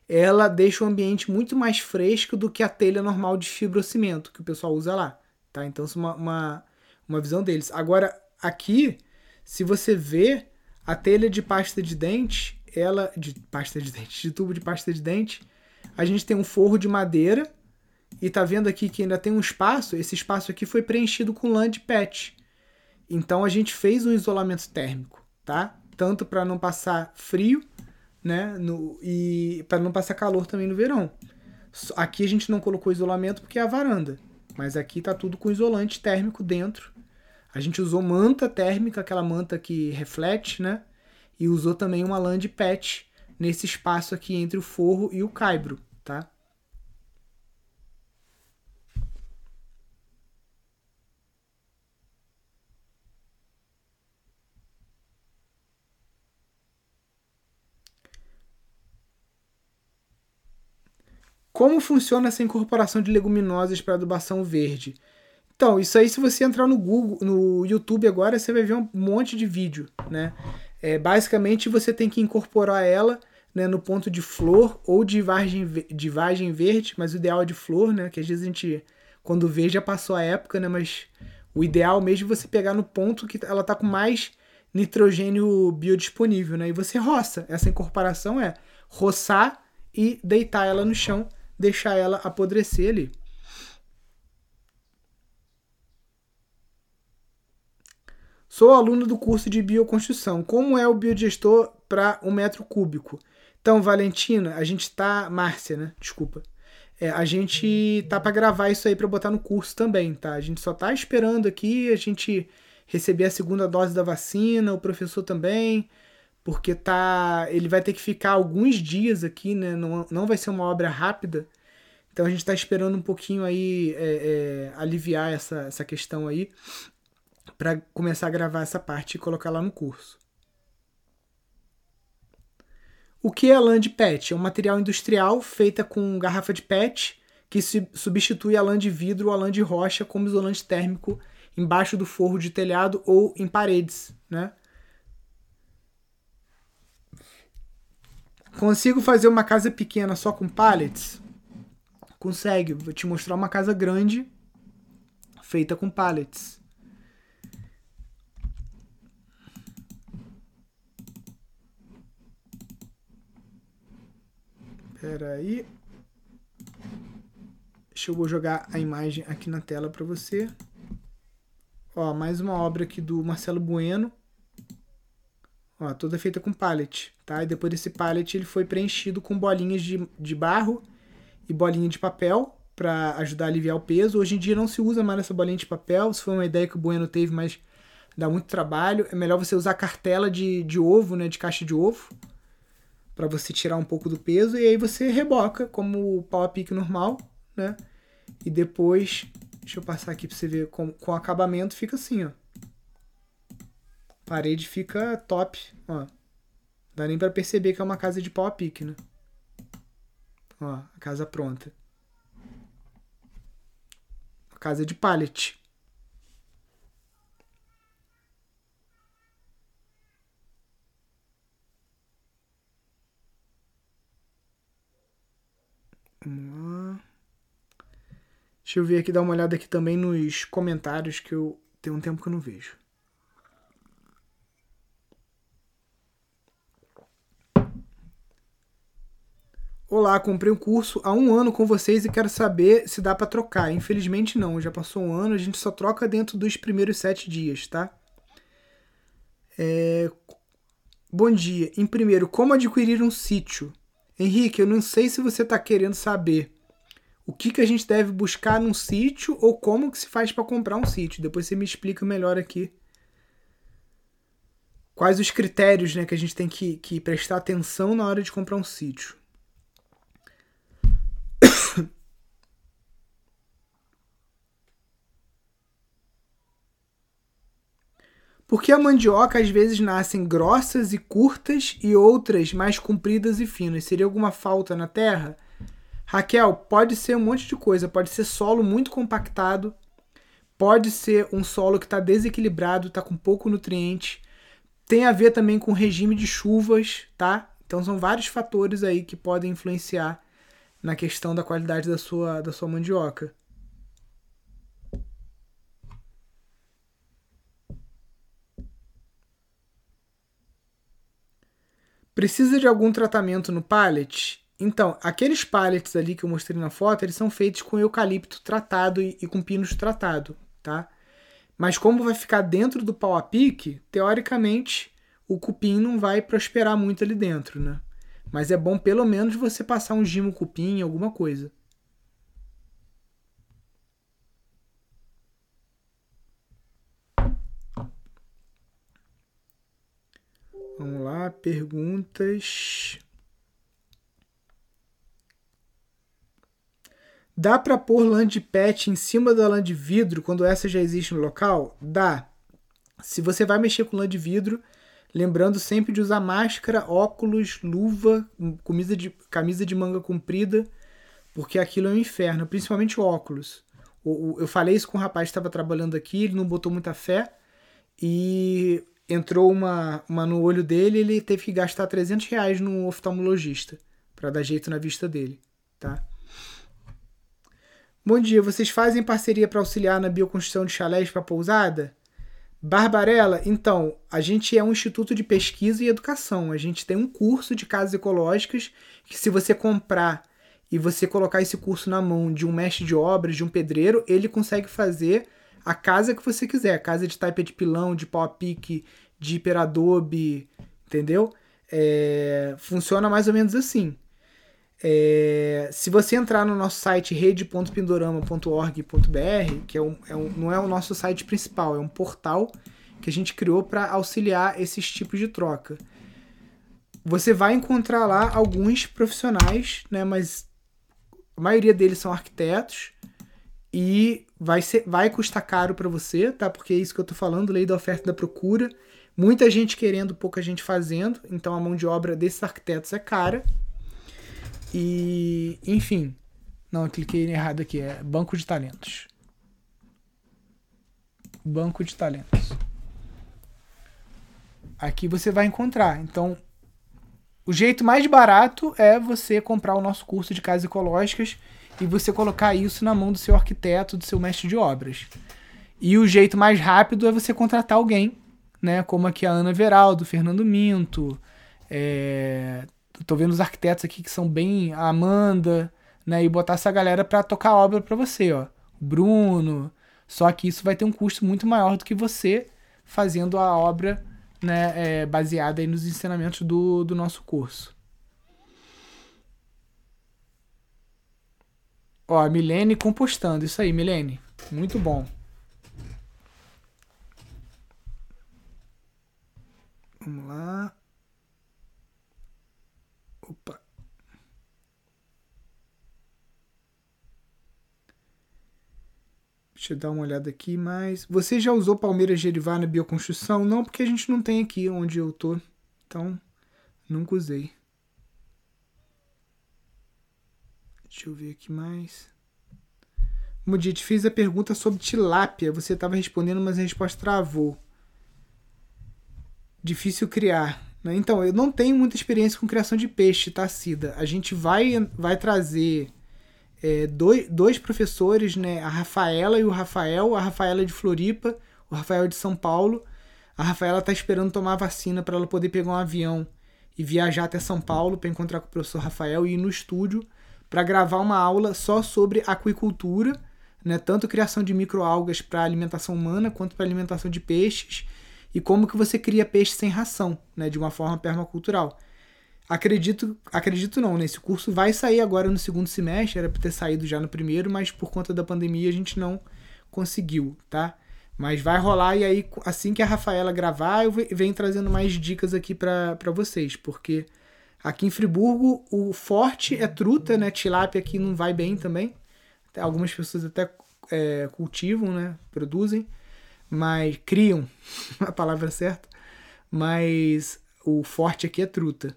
S1: ela deixa o ambiente muito mais fresco do que a telha normal de fibrocimento que o pessoal usa lá, tá? Então, isso é uma, uma, uma visão deles. Agora, aqui, se você vê a telha de pasta de dente, ela de pasta de dente, de tubo de pasta de dente, a gente tem um forro de madeira e tá vendo aqui que ainda tem um espaço, esse espaço aqui foi preenchido com lã de PET. Então a gente fez um isolamento térmico, tá? Tanto para não passar frio, né, no, e para não passar calor também no verão. Aqui a gente não colocou isolamento porque é a varanda, mas aqui tá tudo com isolante térmico dentro. A gente usou manta térmica, aquela manta que reflete, né? E usou também uma lã de PET nesse espaço aqui entre o forro e o caibro, tá? Como funciona essa incorporação de leguminosas para adubação verde? Então, isso aí, se você entrar no Google, no YouTube agora, você vai ver um monte de vídeo, né? É, basicamente, você tem que incorporar ela né, no ponto de flor ou de vagem, de vagem verde, mas o ideal é de flor, né? Que às vezes a gente, quando vê, já passou a época, né? Mas o ideal mesmo é você pegar no ponto que ela tá com mais nitrogênio biodisponível, né? E você roça. Essa incorporação é roçar e deitar ela no chão deixar ela apodrecer ali. Sou aluno do curso de bioconstrução. Como é o biodigestor para um metro cúbico? Então, Valentina, a gente está Márcia, né? Desculpa. É, a gente tá para gravar isso aí para botar no curso também, tá? A gente só tá esperando aqui a gente receber a segunda dose da vacina, o professor também porque tá, ele vai ter que ficar alguns dias aqui, né? Não, não vai ser uma obra rápida. Então a gente está esperando um pouquinho aí é, é, aliviar essa, essa questão aí para começar a gravar essa parte e colocar lá no curso. O que é lã de PET? É um material industrial feita com garrafa de PET que substitui a lã de vidro ou a lã de rocha como isolante térmico embaixo do forro de telhado ou em paredes, né? Consigo fazer uma casa pequena só com pallets? Consegue. Vou te mostrar uma casa grande feita com pallets. Espera aí. Deixa eu jogar a imagem aqui na tela para você. Ó, mais uma obra aqui do Marcelo Bueno. Ó, toda feita com pallet, tá? E depois desse pallet ele foi preenchido com bolinhas de, de barro e bolinha de papel para ajudar a aliviar o peso. Hoje em dia não se usa mais essa bolinha de papel, isso foi uma ideia que o Bueno teve, mas dá muito trabalho. É melhor você usar cartela de, de ovo, né, de caixa de ovo, para você tirar um pouco do peso e aí você reboca como o pau a pique normal, né? E depois, deixa eu passar aqui para você ver com, com acabamento fica assim, ó parede fica top, ó. Dá nem para perceber que é uma casa de pau a pique, né? Ó, a casa pronta. A casa de pallet. Vamos lá. Deixa eu ver aqui, dar uma olhada aqui também nos comentários que eu tenho um tempo que eu não vejo. Olá, comprei um curso há um ano com vocês e quero saber se dá para trocar. Infelizmente não, já passou um ano, a gente só troca dentro dos primeiros sete dias, tá? É... Bom dia. Em primeiro, como adquirir um sítio? Henrique, eu não sei se você está querendo saber o que, que a gente deve buscar num sítio ou como que se faz para comprar um sítio. Depois você me explica melhor aqui quais os critérios né, que a gente tem que, que prestar atenção na hora de comprar um sítio. Porque a mandioca às vezes nascem grossas e curtas e outras mais compridas e finas. Seria alguma falta na terra? Raquel, pode ser um monte de coisa. Pode ser solo muito compactado, pode ser um solo que está desequilibrado, está com pouco nutriente. Tem a ver também com regime de chuvas, tá? Então são vários fatores aí que podem influenciar na questão da qualidade da sua, da sua mandioca. Precisa de algum tratamento no pallet? Então, aqueles pallets ali que eu mostrei na foto, eles são feitos com eucalipto tratado e, e com pinos tratado, tá? Mas como vai ficar dentro do pau a pique, teoricamente o cupim não vai prosperar muito ali dentro, né? Mas é bom pelo menos você passar um gimo cupim, alguma coisa. Vamos lá, perguntas. Dá para pôr lã de PET em cima da lã de vidro quando essa já existe no local? Dá. Se você vai mexer com lã de vidro, lembrando sempre de usar máscara, óculos, luva, camisa de, camisa de manga comprida, porque aquilo é um inferno, principalmente óculos. O, eu falei isso com o rapaz que estava trabalhando aqui, ele não botou muita fé e entrou uma, uma no olho dele, ele teve que gastar 300 reais no oftalmologista para dar jeito na vista dele, tá? Bom dia, vocês fazem parceria para auxiliar na bioconstrução de chalés para pousada? Barbarella, então, a gente é um instituto de pesquisa e educação. A gente tem um curso de casas ecológicas que se você comprar e você colocar esse curso na mão de um mestre de obras, de um pedreiro, ele consegue fazer a casa que você quiser. Casa de taipa de pilão, de pau a pique, de hiperadobe, entendeu? É, funciona mais ou menos assim. É, se você entrar no nosso site rede.pindorama.org.br, que é um, é um, não é o nosso site principal, é um portal que a gente criou para auxiliar esses tipos de troca. Você vai encontrar lá alguns profissionais, né, mas a maioria deles são arquitetos e vai, ser, vai custar caro para você, tá? Porque é isso que eu tô falando, lei da oferta e da procura. Muita gente querendo, pouca gente fazendo, então a mão de obra desses arquitetos é cara. E, enfim, não, cliquei errado aqui, é banco de talentos. Banco de talentos. Aqui você vai encontrar. Então, o jeito mais barato é você comprar o nosso curso de casas ecológicas e você colocar isso na mão do seu arquiteto, do seu mestre de obras. E o jeito mais rápido é você contratar alguém, né? Como aqui a Ana Veraldo, Fernando Minto. É... Tô vendo os arquitetos aqui que são bem. A Amanda, né? E botar essa galera para tocar a obra para você, ó. Bruno. Só que isso vai ter um custo muito maior do que você fazendo a obra né, é, baseada nos ensinamentos do, do nosso curso. Ó, a Milene compostando. Isso aí, Milene. Muito bom. Vamos lá. Opa. Deixa eu dar uma olhada aqui, mas você já usou Palmeiras Gerivá na bioconstrução? Não, porque a gente não tem aqui onde eu tô. Então, nunca usei. Deixa eu ver aqui mais. Como dia te fiz a pergunta sobre tilápia. Você estava respondendo, mas a resposta travou. Difícil criar. Né? Então, eu não tenho muita experiência com criação de peixe, tá, Cida? A gente vai, vai trazer é, dois, dois professores, né? A Rafaela e o Rafael. A Rafaela é de Floripa, o Rafael é de São Paulo. A Rafaela tá esperando tomar a vacina para ela poder pegar um avião e viajar até São Paulo para encontrar com o professor Rafael e ir no estúdio para gravar uma aula só sobre aquicultura, né? Tanto criação de microalgas para alimentação humana quanto para alimentação de peixes e como que você cria peixe sem ração, né? De uma forma permacultural. Acredito, acredito não, né? Esse curso vai sair agora no segundo semestre, era para ter saído já no primeiro, mas por conta da pandemia a gente não conseguiu, tá? Mas vai rolar e aí assim que a Rafaela gravar, eu venho trazendo mais dicas aqui para vocês, porque aqui em Friburgo o forte é truta, né? Tilápia aqui não vai bem também. Algumas pessoas até é, cultivam, né? Produzem, mas criam, a palavra certa. Mas o forte aqui é truta.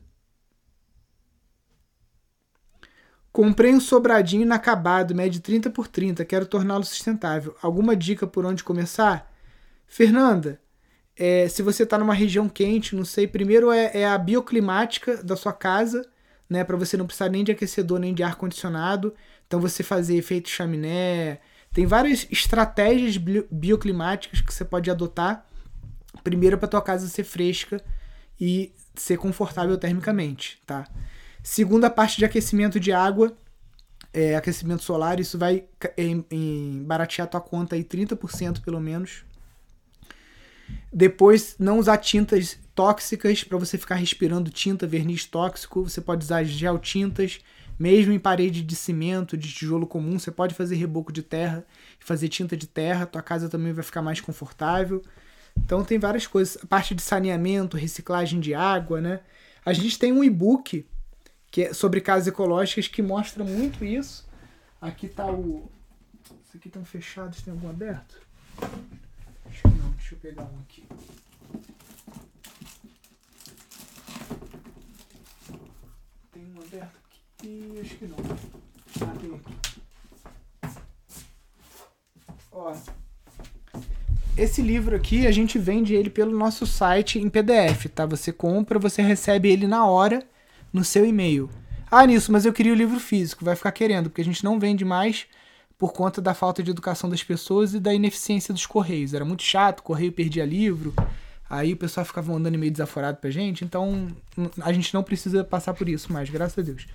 S1: Comprei um sobradinho inacabado, médio 30 por 30, quero torná-lo sustentável. Alguma dica por onde começar? Fernanda, é, se você está numa região quente, não sei, primeiro é, é a bioclimática da sua casa, né, para você não precisar nem de aquecedor nem de ar condicionado. Então você fazer efeito chaminé, tem várias estratégias bioclimáticas que você pode adotar. Primeiro para tua casa ser fresca e ser confortável termicamente, tá? Segunda parte de aquecimento de água, é, aquecimento solar, isso vai em, em baratear tua conta aí 30% pelo menos. Depois, não usar tintas tóxicas para você ficar respirando tinta, verniz tóxico. Você pode usar gel tintas, mesmo em parede de cimento, de tijolo comum. Você pode fazer reboco de terra e fazer tinta de terra. Tua casa também vai ficar mais confortável. Então tem várias coisas. A parte de saneamento, reciclagem de água, né? A gente tem um e-book que é sobre casas ecológicas que mostra muito isso. Aqui tá o. Isso aqui estão fechados, tem algum aberto? Acho que não, deixa eu pegar um aqui. Tem um aberto aqui, acho que não. Ah, tem aqui. Ó. Esse livro aqui a gente vende ele pelo nosso site em PDF, tá? Você compra, você recebe ele na hora no seu e-mail. Ah, nisso, mas eu queria o livro físico. Vai ficar querendo, porque a gente não vende mais por conta da falta de educação das pessoas e da ineficiência dos correios. Era muito chato, o correio perdia livro, aí o pessoal ficava mandando e-mail desaforado pra gente, então a gente não precisa passar por isso mais, graças a Deus.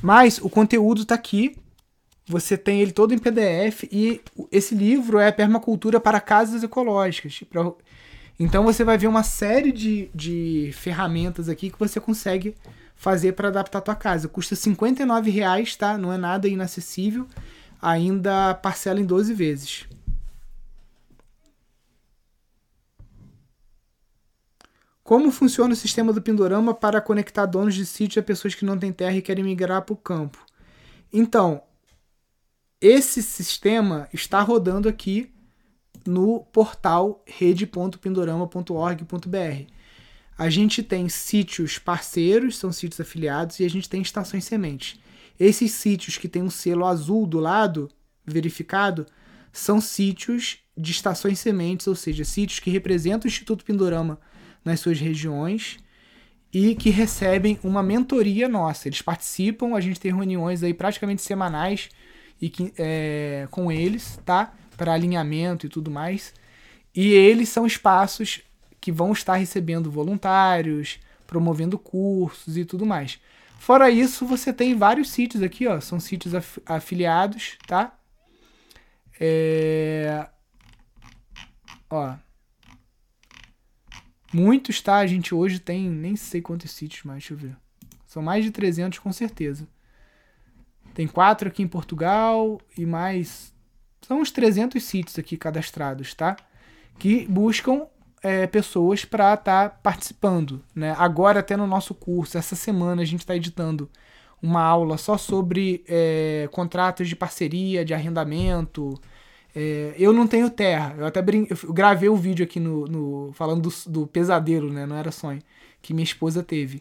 S1: Mas o conteúdo tá aqui, você tem ele todo em PDF e esse livro é Permacultura para Casas Ecológicas. Então você vai ver uma série de, de ferramentas aqui que você consegue fazer para adaptar a tua casa. Custa 59 reais, tá? Não é nada inacessível. Ainda parcela em 12 vezes. Como funciona o sistema do Pindorama para conectar donos de sítio a pessoas que não têm terra e querem migrar para o campo? Então, esse sistema está rodando aqui no portal rede.pindorama.org.br. A gente tem sítios parceiros, são sítios afiliados, e a gente tem estações sementes. Esses sítios que tem um selo azul do lado, verificado, são sítios de estações sementes, ou seja, sítios que representam o Instituto Pindorama nas suas regiões e que recebem uma mentoria nossa. Eles participam, a gente tem reuniões aí praticamente semanais e que, é, com eles, tá? Para alinhamento e tudo mais. E eles são espaços que vão estar recebendo voluntários, promovendo cursos e tudo mais. Fora isso, você tem vários sítios aqui, ó. São sítios af afiliados, tá? É... Ó. Muitos, tá? A gente hoje tem nem sei quantos sítios mais, deixa eu ver. São mais de 300 com certeza. Tem quatro aqui em Portugal e mais. São uns 300 sítios aqui cadastrados, tá? Que buscam é, pessoas para estar tá participando. Né? Agora, até no nosso curso, essa semana a gente está editando uma aula só sobre é, contratos de parceria, de arrendamento. É, eu não tenho terra. Eu até brin... eu gravei o um vídeo aqui no, no falando do, do, pesadelo, né? Não era sonho que minha esposa teve.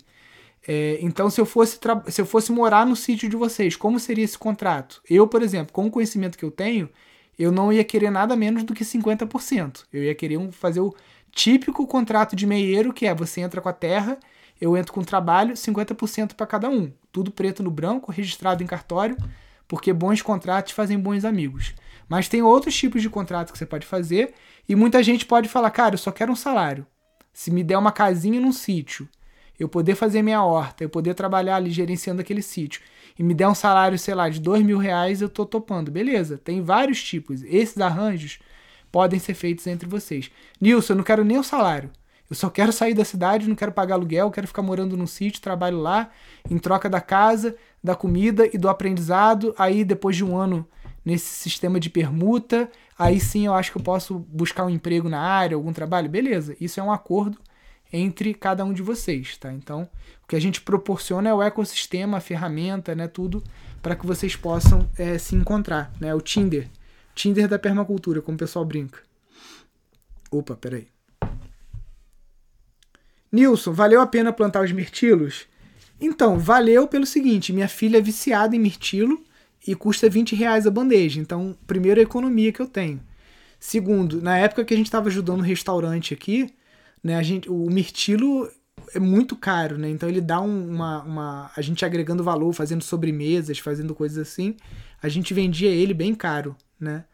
S1: É, então, se eu fosse tra... se eu fosse morar no sítio de vocês, como seria esse contrato? Eu, por exemplo, com o conhecimento que eu tenho, eu não ia querer nada menos do que 50%. Eu ia querer um, fazer o típico contrato de meieiro, que é você entra com a terra, eu entro com o trabalho, 50% para cada um. Tudo preto no branco, registrado em cartório, porque bons contratos fazem bons amigos. Mas tem outros tipos de contrato que você pode fazer, e muita gente pode falar, cara, eu só quero um salário. Se me der uma casinha num sítio, eu poder fazer minha horta, eu poder trabalhar ali gerenciando aquele sítio, e me der um salário, sei lá, de dois mil reais, eu tô topando. Beleza, tem vários tipos. Esses arranjos podem ser feitos entre vocês. Nilson, eu não quero nem o salário. Eu só quero sair da cidade, não quero pagar aluguel, quero ficar morando num sítio, trabalho lá, em troca da casa, da comida e do aprendizado. Aí, depois de um ano nesse sistema de permuta, aí sim eu acho que eu posso buscar um emprego na área, algum trabalho. Beleza, isso é um acordo entre cada um de vocês, tá? Então, o que a gente proporciona é o ecossistema, a ferramenta, né, tudo para que vocês possam é, se encontrar, né? O Tinder. Tinder da permacultura, como o pessoal brinca. Opa, peraí. Nilson, valeu a pena plantar os mirtilos? Então, valeu pelo seguinte: minha filha é viciada em mirtilo e custa 20 reais a bandeja. Então, primeiro, a economia que eu tenho. Segundo, na época que a gente estava ajudando o restaurante aqui, né, a gente, o mirtilo é muito caro, né? Então ele dá um, uma, uma. A gente agregando valor, fazendo sobremesas, fazendo coisas assim, a gente vendia ele bem caro né?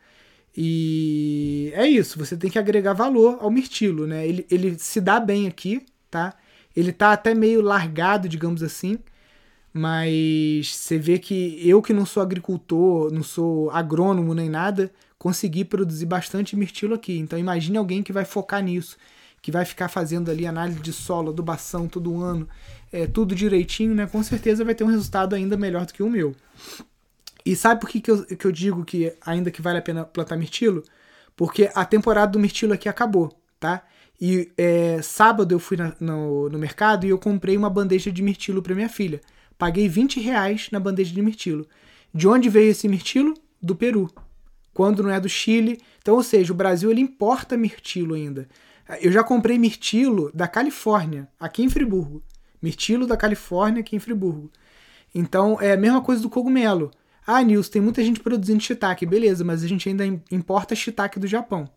S1: E é isso, você tem que agregar valor ao mirtilo, né? Ele, ele se dá bem aqui, tá? Ele tá até meio largado, digamos assim, mas você vê que eu que não sou agricultor, não sou agrônomo nem nada, consegui produzir bastante mirtilo aqui. Então imagine alguém que vai focar nisso, que vai ficar fazendo ali análise de solo, adubação todo ano, é, tudo direitinho, né? Com certeza vai ter um resultado ainda melhor do que o meu. E sabe por que, que, eu, que eu digo que ainda que vale a pena plantar mirtilo? Porque a temporada do mirtilo aqui acabou, tá? E é, sábado eu fui na, no, no mercado e eu comprei uma bandeja de mirtilo para minha filha. Paguei 20 reais na bandeja de mirtilo. De onde veio esse mirtilo? Do Peru. Quando não é do Chile. Então, ou seja, o Brasil ele importa mirtilo ainda. Eu já comprei mirtilo da Califórnia, aqui em Friburgo. Mirtilo da Califórnia, aqui em Friburgo. Então, é a mesma coisa do cogumelo. Ah, Nilson, tem muita gente produzindo shiitake. Beleza, mas a gente ainda importa shiitake do Japão.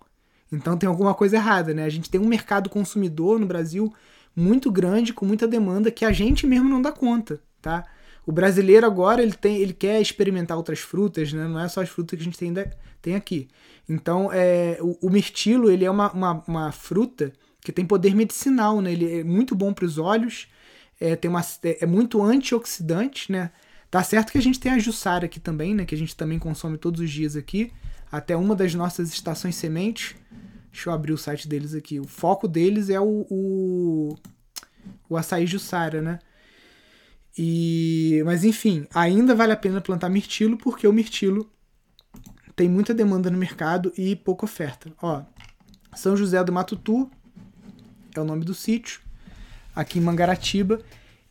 S1: Então tem alguma coisa errada, né? A gente tem um mercado consumidor no Brasil muito grande, com muita demanda, que a gente mesmo não dá conta, tá? O brasileiro agora ele tem, ele quer experimentar outras frutas, né? Não é só as frutas que a gente tem, tem aqui. Então, é, o, o mirtilo ele é uma, uma, uma, fruta que tem poder medicinal, né? Ele é muito bom para os olhos, é, tem uma, é, é muito antioxidante, né? Tá certo que a gente tem a Jussara aqui também, né? Que a gente também consome todos os dias aqui. Até uma das nossas estações sementes. Deixa eu abrir o site deles aqui. O foco deles é o, o, o açaí Jussara, né? E, mas enfim, ainda vale a pena plantar mirtilo porque o mirtilo tem muita demanda no mercado e pouca oferta. Ó, São José do Matutu é o nome do sítio, aqui em Mangaratiba.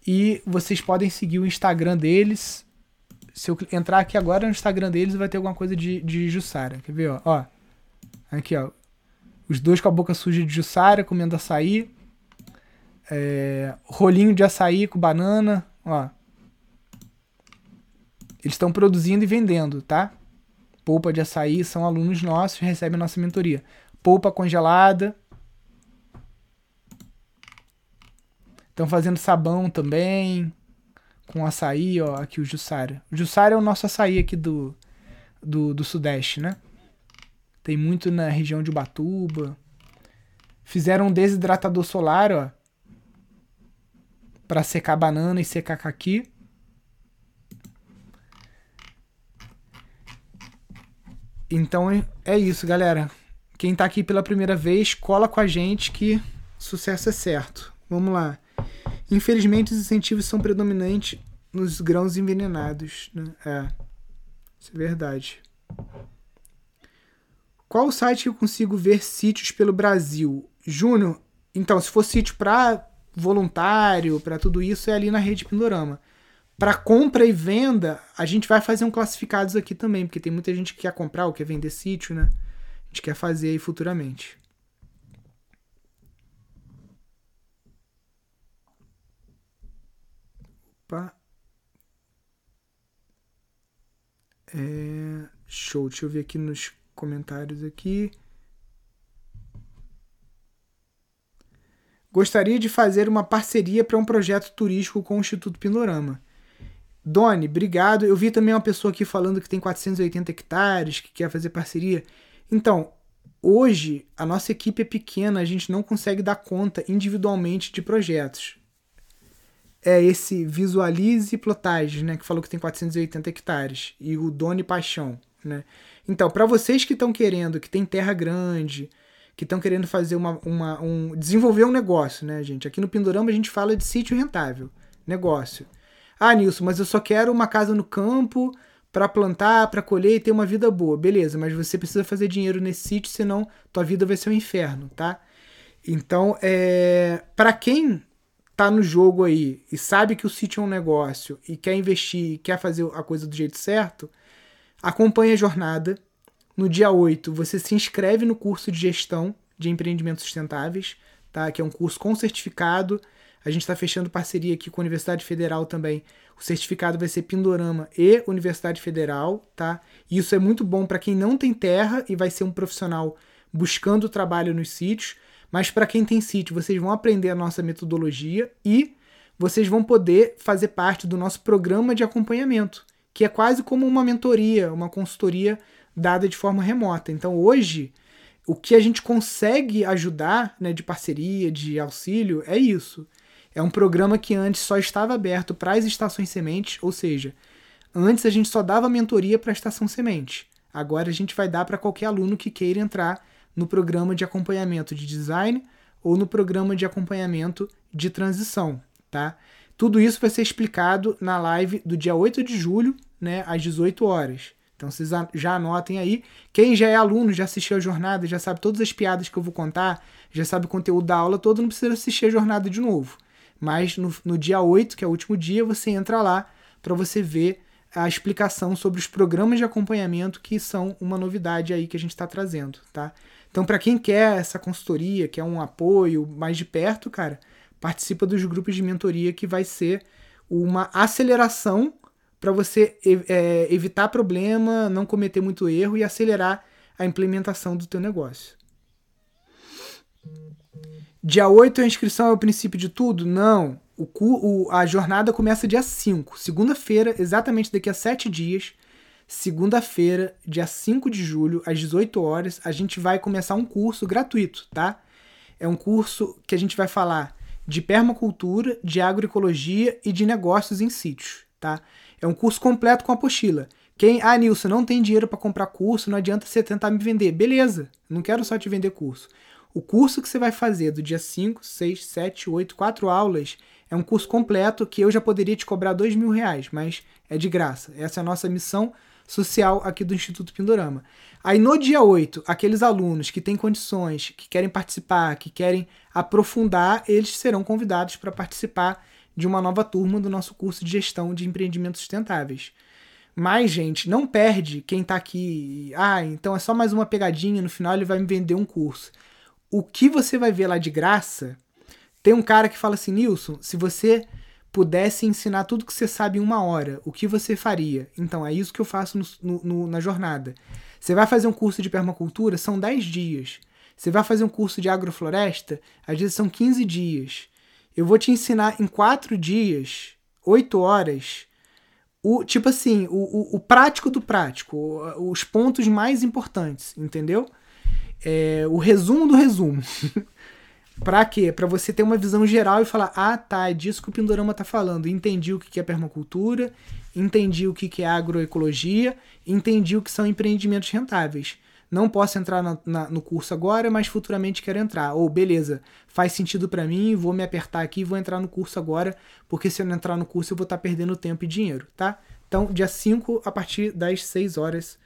S1: E vocês podem seguir o Instagram deles. Se eu entrar aqui agora no Instagram deles, vai ter alguma coisa de, de Jussara. Quer ver, ó? ó aqui, ó. Os dois com a boca suja de Jussara, comendo açaí. É, rolinho de açaí com banana, ó. Eles estão produzindo e vendendo, tá? Polpa de açaí são alunos nossos, recebem nossa mentoria. Polpa congelada. Estão fazendo sabão também. Com açaí, ó. Aqui o Jussara. O Jussara é o nosso açaí aqui do, do, do Sudeste, né? Tem muito na região de Ubatuba. Fizeram um desidratador solar, ó. Pra secar banana e secar caqui. Então é isso, galera. Quem tá aqui pela primeira vez, cola com a gente que sucesso é certo. Vamos lá. Infelizmente, os incentivos são predominantes nos grãos envenenados. Né? É, isso é verdade. Qual o site que eu consigo ver sítios pelo Brasil? Júnior, então, se for sítio para voluntário, para tudo isso, é ali na rede Pindorama. Para compra e venda, a gente vai fazer um classificados aqui também, porque tem muita gente que quer comprar ou quer vender sítio, né? A gente quer fazer aí futuramente. Opa. É... Show, deixa eu ver aqui nos comentários aqui. Gostaria de fazer uma parceria para um projeto turístico com o Instituto Pindorama. Doni, obrigado. Eu vi também uma pessoa aqui falando que tem 480 hectares, que quer fazer parceria. Então, hoje a nossa equipe é pequena, a gente não consegue dar conta individualmente de projetos. É esse Visualize Plotagens, né, que falou que tem 480 hectares, e o Doni Paixão, né? Então, para vocês que estão querendo, que tem terra grande, que estão querendo fazer uma, uma, um. desenvolver um negócio, né, gente? Aqui no Pindorama a gente fala de sítio rentável, negócio. Ah, Nilson, mas eu só quero uma casa no campo para plantar, para colher e ter uma vida boa. Beleza, mas você precisa fazer dinheiro nesse sítio, senão tua vida vai ser um inferno, tá? Então, é, para quem tá no jogo aí e sabe que o sítio é um negócio e quer investir, quer fazer a coisa do jeito certo, Acompanhe a jornada. No dia 8, você se inscreve no curso de gestão de empreendimentos sustentáveis, tá? que é um curso com certificado. A gente está fechando parceria aqui com a Universidade Federal também. O certificado vai ser Pindorama e Universidade Federal, tá? E isso é muito bom para quem não tem terra e vai ser um profissional buscando trabalho nos sítios. Mas para quem tem sítio, vocês vão aprender a nossa metodologia e vocês vão poder fazer parte do nosso programa de acompanhamento que é quase como uma mentoria, uma consultoria dada de forma remota. Então hoje, o que a gente consegue ajudar né, de parceria, de auxílio, é isso. É um programa que antes só estava aberto para as estações sementes, ou seja, antes a gente só dava mentoria para a estação semente. Agora a gente vai dar para qualquer aluno que queira entrar no programa de acompanhamento de design ou no programa de acompanhamento de transição, tá? Tudo isso vai ser explicado na live do dia 8 de julho, né, às 18 horas. Então vocês já anotem aí. Quem já é aluno, já assistiu a jornada, já sabe todas as piadas que eu vou contar, já sabe o conteúdo da aula todo, não precisa assistir a jornada de novo. Mas no, no dia 8, que é o último dia, você entra lá para você ver a explicação sobre os programas de acompanhamento que são uma novidade aí que a gente está trazendo, tá? Então, para quem quer essa consultoria, quer um apoio mais de perto, cara, participa dos grupos de mentoria que vai ser uma aceleração para você é, evitar problema, não cometer muito erro e acelerar a implementação do teu negócio. Dia 8 a inscrição é o princípio de tudo? Não. O, o, a jornada começa dia 5. Segunda-feira, exatamente daqui a 7 dias. Segunda-feira, dia 5 de julho, às 18 horas, a gente vai começar um curso gratuito, tá? É um curso que a gente vai falar de permacultura, de agroecologia e de negócios em sítios, tá? É um curso completo com apostila. Quem, ah, Nilson, não tem dinheiro para comprar curso, não adianta você tentar me vender. Beleza, não quero só te vender curso. O curso que você vai fazer do dia 5, 6, 7, 8, 4 aulas é um curso completo que eu já poderia te cobrar dois mil reais, mas é de graça. Essa é a nossa missão social aqui do Instituto Pindorama. Aí no dia 8, aqueles alunos que têm condições, que querem participar, que querem aprofundar, eles serão convidados para participar de uma nova turma do nosso curso de gestão de empreendimentos sustentáveis. Mas, gente, não perde quem está aqui. Ah, então é só mais uma pegadinha, no final ele vai me vender um curso. o que você vai ver lá de graça, tem um cara que fala assim, Nilson, se você pudesse ensinar tudo que você sabe em uma hora, o que você faria? Então, é isso que eu faço no, no, na jornada. Você vai fazer um curso de permacultura, são 10 dias. Você vai fazer um curso de agrofloresta, às vezes são 15 dias. Eu vou te ensinar em 4 dias, 8 horas, o tipo assim, o, o, o prático do prático, os pontos mais importantes, entendeu? É, o resumo do resumo. Pra quê? Pra você ter uma visão geral e falar: ah, tá, é disso que o Pindorama tá falando. Entendi o que é permacultura, entendi o que é agroecologia, entendi o que são empreendimentos rentáveis. Não posso entrar na, na, no curso agora, mas futuramente quero entrar. Ou, beleza, faz sentido para mim, vou me apertar aqui e vou entrar no curso agora, porque se eu não entrar no curso eu vou estar tá perdendo tempo e dinheiro, tá? Então, dia 5, a partir das 6 horas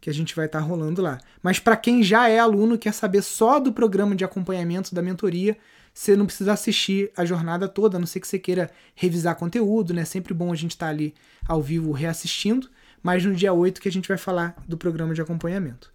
S1: que a gente vai estar tá rolando lá. Mas para quem já é aluno, quer saber só do programa de acompanhamento da mentoria, você não precisa assistir a jornada toda, a não ser que você queira revisar conteúdo, né? Sempre bom a gente estar tá ali ao vivo reassistindo, mas no dia 8 que a gente vai falar do programa de acompanhamento.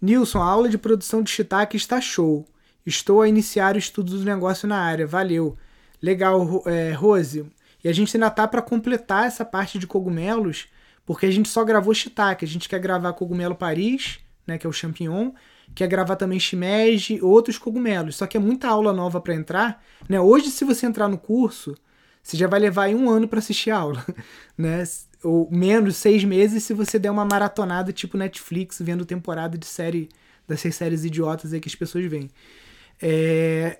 S1: Nilson, a aula de produção de shiitake está show. Estou a iniciar o estudo do negócio na área. Valeu. Legal, é, Rose. E a gente ainda tá para completar essa parte de cogumelos, porque a gente só gravou shiitake. A gente quer gravar cogumelo Paris, né, que é o champignon, quer gravar também shimeji, outros cogumelos. Só que é muita aula nova para entrar, né? Hoje se você entrar no curso, você já vai levar aí um ano para assistir a aula, né? Ou menos, seis meses se você der uma maratonada tipo Netflix, vendo temporada de série, dessas séries idiotas aí que as pessoas veem. É...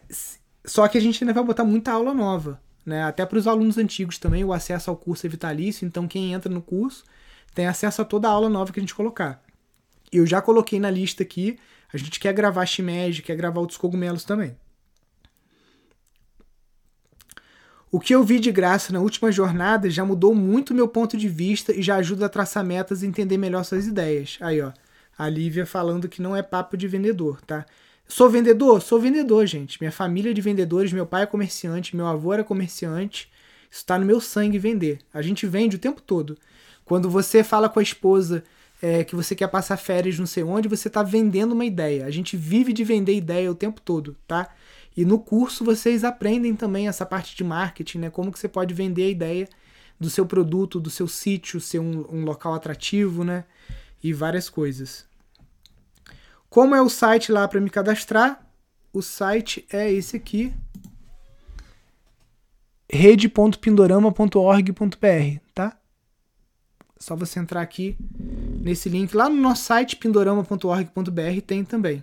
S1: Só que a gente ainda vai botar muita aula nova. Né? Até para os alunos antigos também, o acesso ao curso é vitalício, então quem entra no curso tem acesso a toda a aula nova que a gente colocar. Eu já coloquei na lista aqui, a gente quer gravar shimeji, quer gravar outros cogumelos também. O que eu vi de graça na última jornada já mudou muito meu ponto de vista e já ajuda a traçar metas e entender melhor suas ideias. Aí, ó, a Lívia falando que não é papo de vendedor, tá? Sou vendedor? Sou vendedor, gente. Minha família é de vendedores, meu pai é comerciante, meu avô era comerciante. Isso está no meu sangue vender. A gente vende o tempo todo. Quando você fala com a esposa é, que você quer passar férias não sei onde, você está vendendo uma ideia. A gente vive de vender ideia o tempo todo, tá? E no curso vocês aprendem também essa parte de marketing, né? Como que você pode vender a ideia do seu produto, do seu sítio, ser um, um local atrativo, né? E várias coisas. Como é o site lá para me cadastrar? O site é esse aqui. rede.pindorama.org.br, tá? Só você entrar aqui nesse link lá no nosso site pindorama.org.br tem também.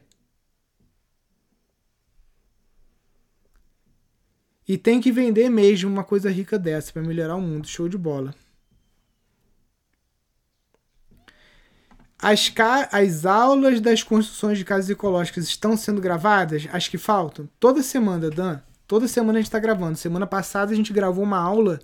S1: E tem que vender mesmo uma coisa rica dessa para melhorar o mundo. Show de bola. As, as aulas das construções de casas ecológicas estão sendo gravadas? As que faltam? Toda semana, Dan. Toda semana a gente está gravando. Semana passada a gente gravou uma aula,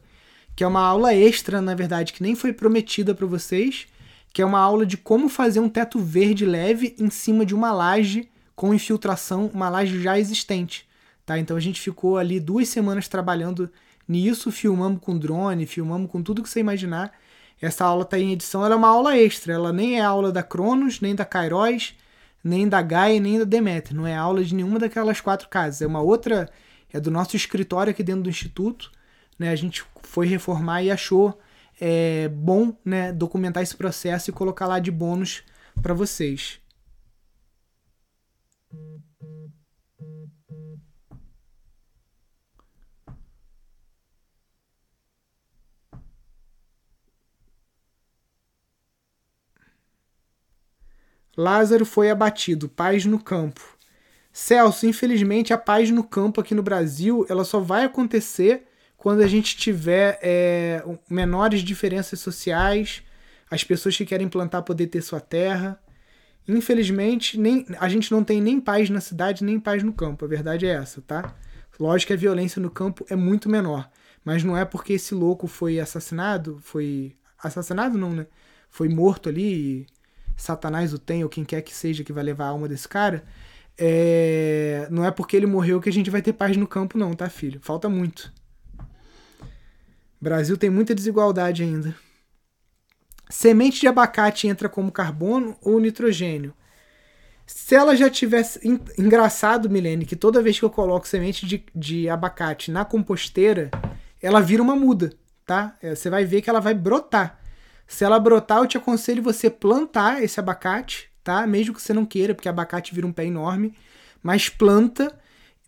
S1: que é uma aula extra, na verdade, que nem foi prometida para vocês, que é uma aula de como fazer um teto verde leve em cima de uma laje com infiltração, uma laje já existente. Tá? Então a gente ficou ali duas semanas trabalhando nisso, filmamos com drone, filmamos com tudo que você imaginar essa aula está em edição, ela é uma aula extra, ela nem é aula da Cronos, nem da Kairos, nem da Gaia, nem da Demeter, não é aula de nenhuma daquelas quatro casas, é uma outra, é do nosso escritório aqui dentro do instituto, né? A gente foi reformar e achou é, bom, né, documentar esse processo e colocar lá de bônus para vocês. Lázaro foi abatido, paz no campo. Celso, infelizmente a paz no campo aqui no Brasil, ela só vai acontecer quando a gente tiver é, menores diferenças sociais, as pessoas que querem plantar poder ter sua terra. Infelizmente, nem, a gente não tem nem paz na cidade, nem paz no campo. A verdade é essa, tá? Lógico que a violência no campo é muito menor. Mas não é porque esse louco foi assassinado, foi. Assassinado não, né? Foi morto ali Satanás o tem, ou quem quer que seja que vai levar a alma desse cara, é... não é porque ele morreu que a gente vai ter paz no campo, não, tá, filho? Falta muito. Brasil tem muita desigualdade ainda. Semente de abacate entra como carbono ou nitrogênio? Se ela já tivesse. Engraçado, Milene, que toda vez que eu coloco semente de, de abacate na composteira, ela vira uma muda, tá? É, você vai ver que ela vai brotar. Se ela brotar, eu te aconselho você plantar esse abacate, tá? Mesmo que você não queira, porque abacate vira um pé enorme. Mas planta,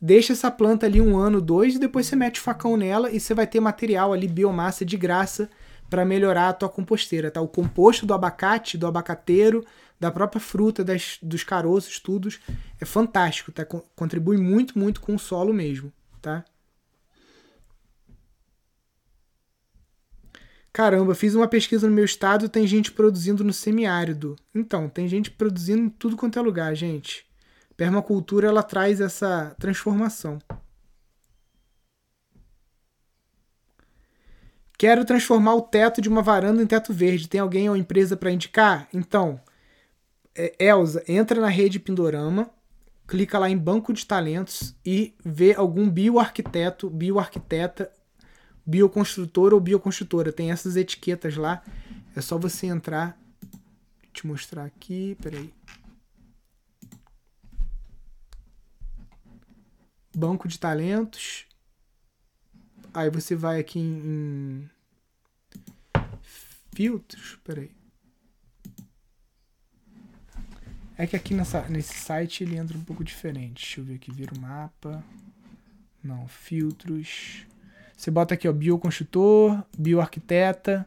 S1: deixa essa planta ali um ano, dois, e depois você mete o facão nela e você vai ter material ali, biomassa de graça para melhorar a tua composteira, tá? O composto do abacate, do abacateiro, da própria fruta, das, dos caroços, tudo, é fantástico, tá? Contribui muito, muito com o solo mesmo, tá? Caramba, fiz uma pesquisa no meu estado, tem gente produzindo no semiárido. Então, tem gente produzindo em tudo quanto é lugar, gente. Permacultura ela traz essa transformação. Quero transformar o teto de uma varanda em teto verde. Tem alguém ou empresa para indicar? Então, é, Elza, entra na rede Pindorama, clica lá em Banco de Talentos e vê algum bioarquiteto, bioarquiteta, bioconstrutor ou bioconstrutora. Tem essas etiquetas lá. É só você entrar. Vou te mostrar aqui, peraí. Banco de talentos. Aí você vai aqui em, em filtros. Peraí. É que aqui nessa, nesse site ele entra um pouco diferente. Deixa eu ver aqui, vira o mapa. Não, filtros. Você bota aqui, ó, bioconstrutor, bioarquiteta,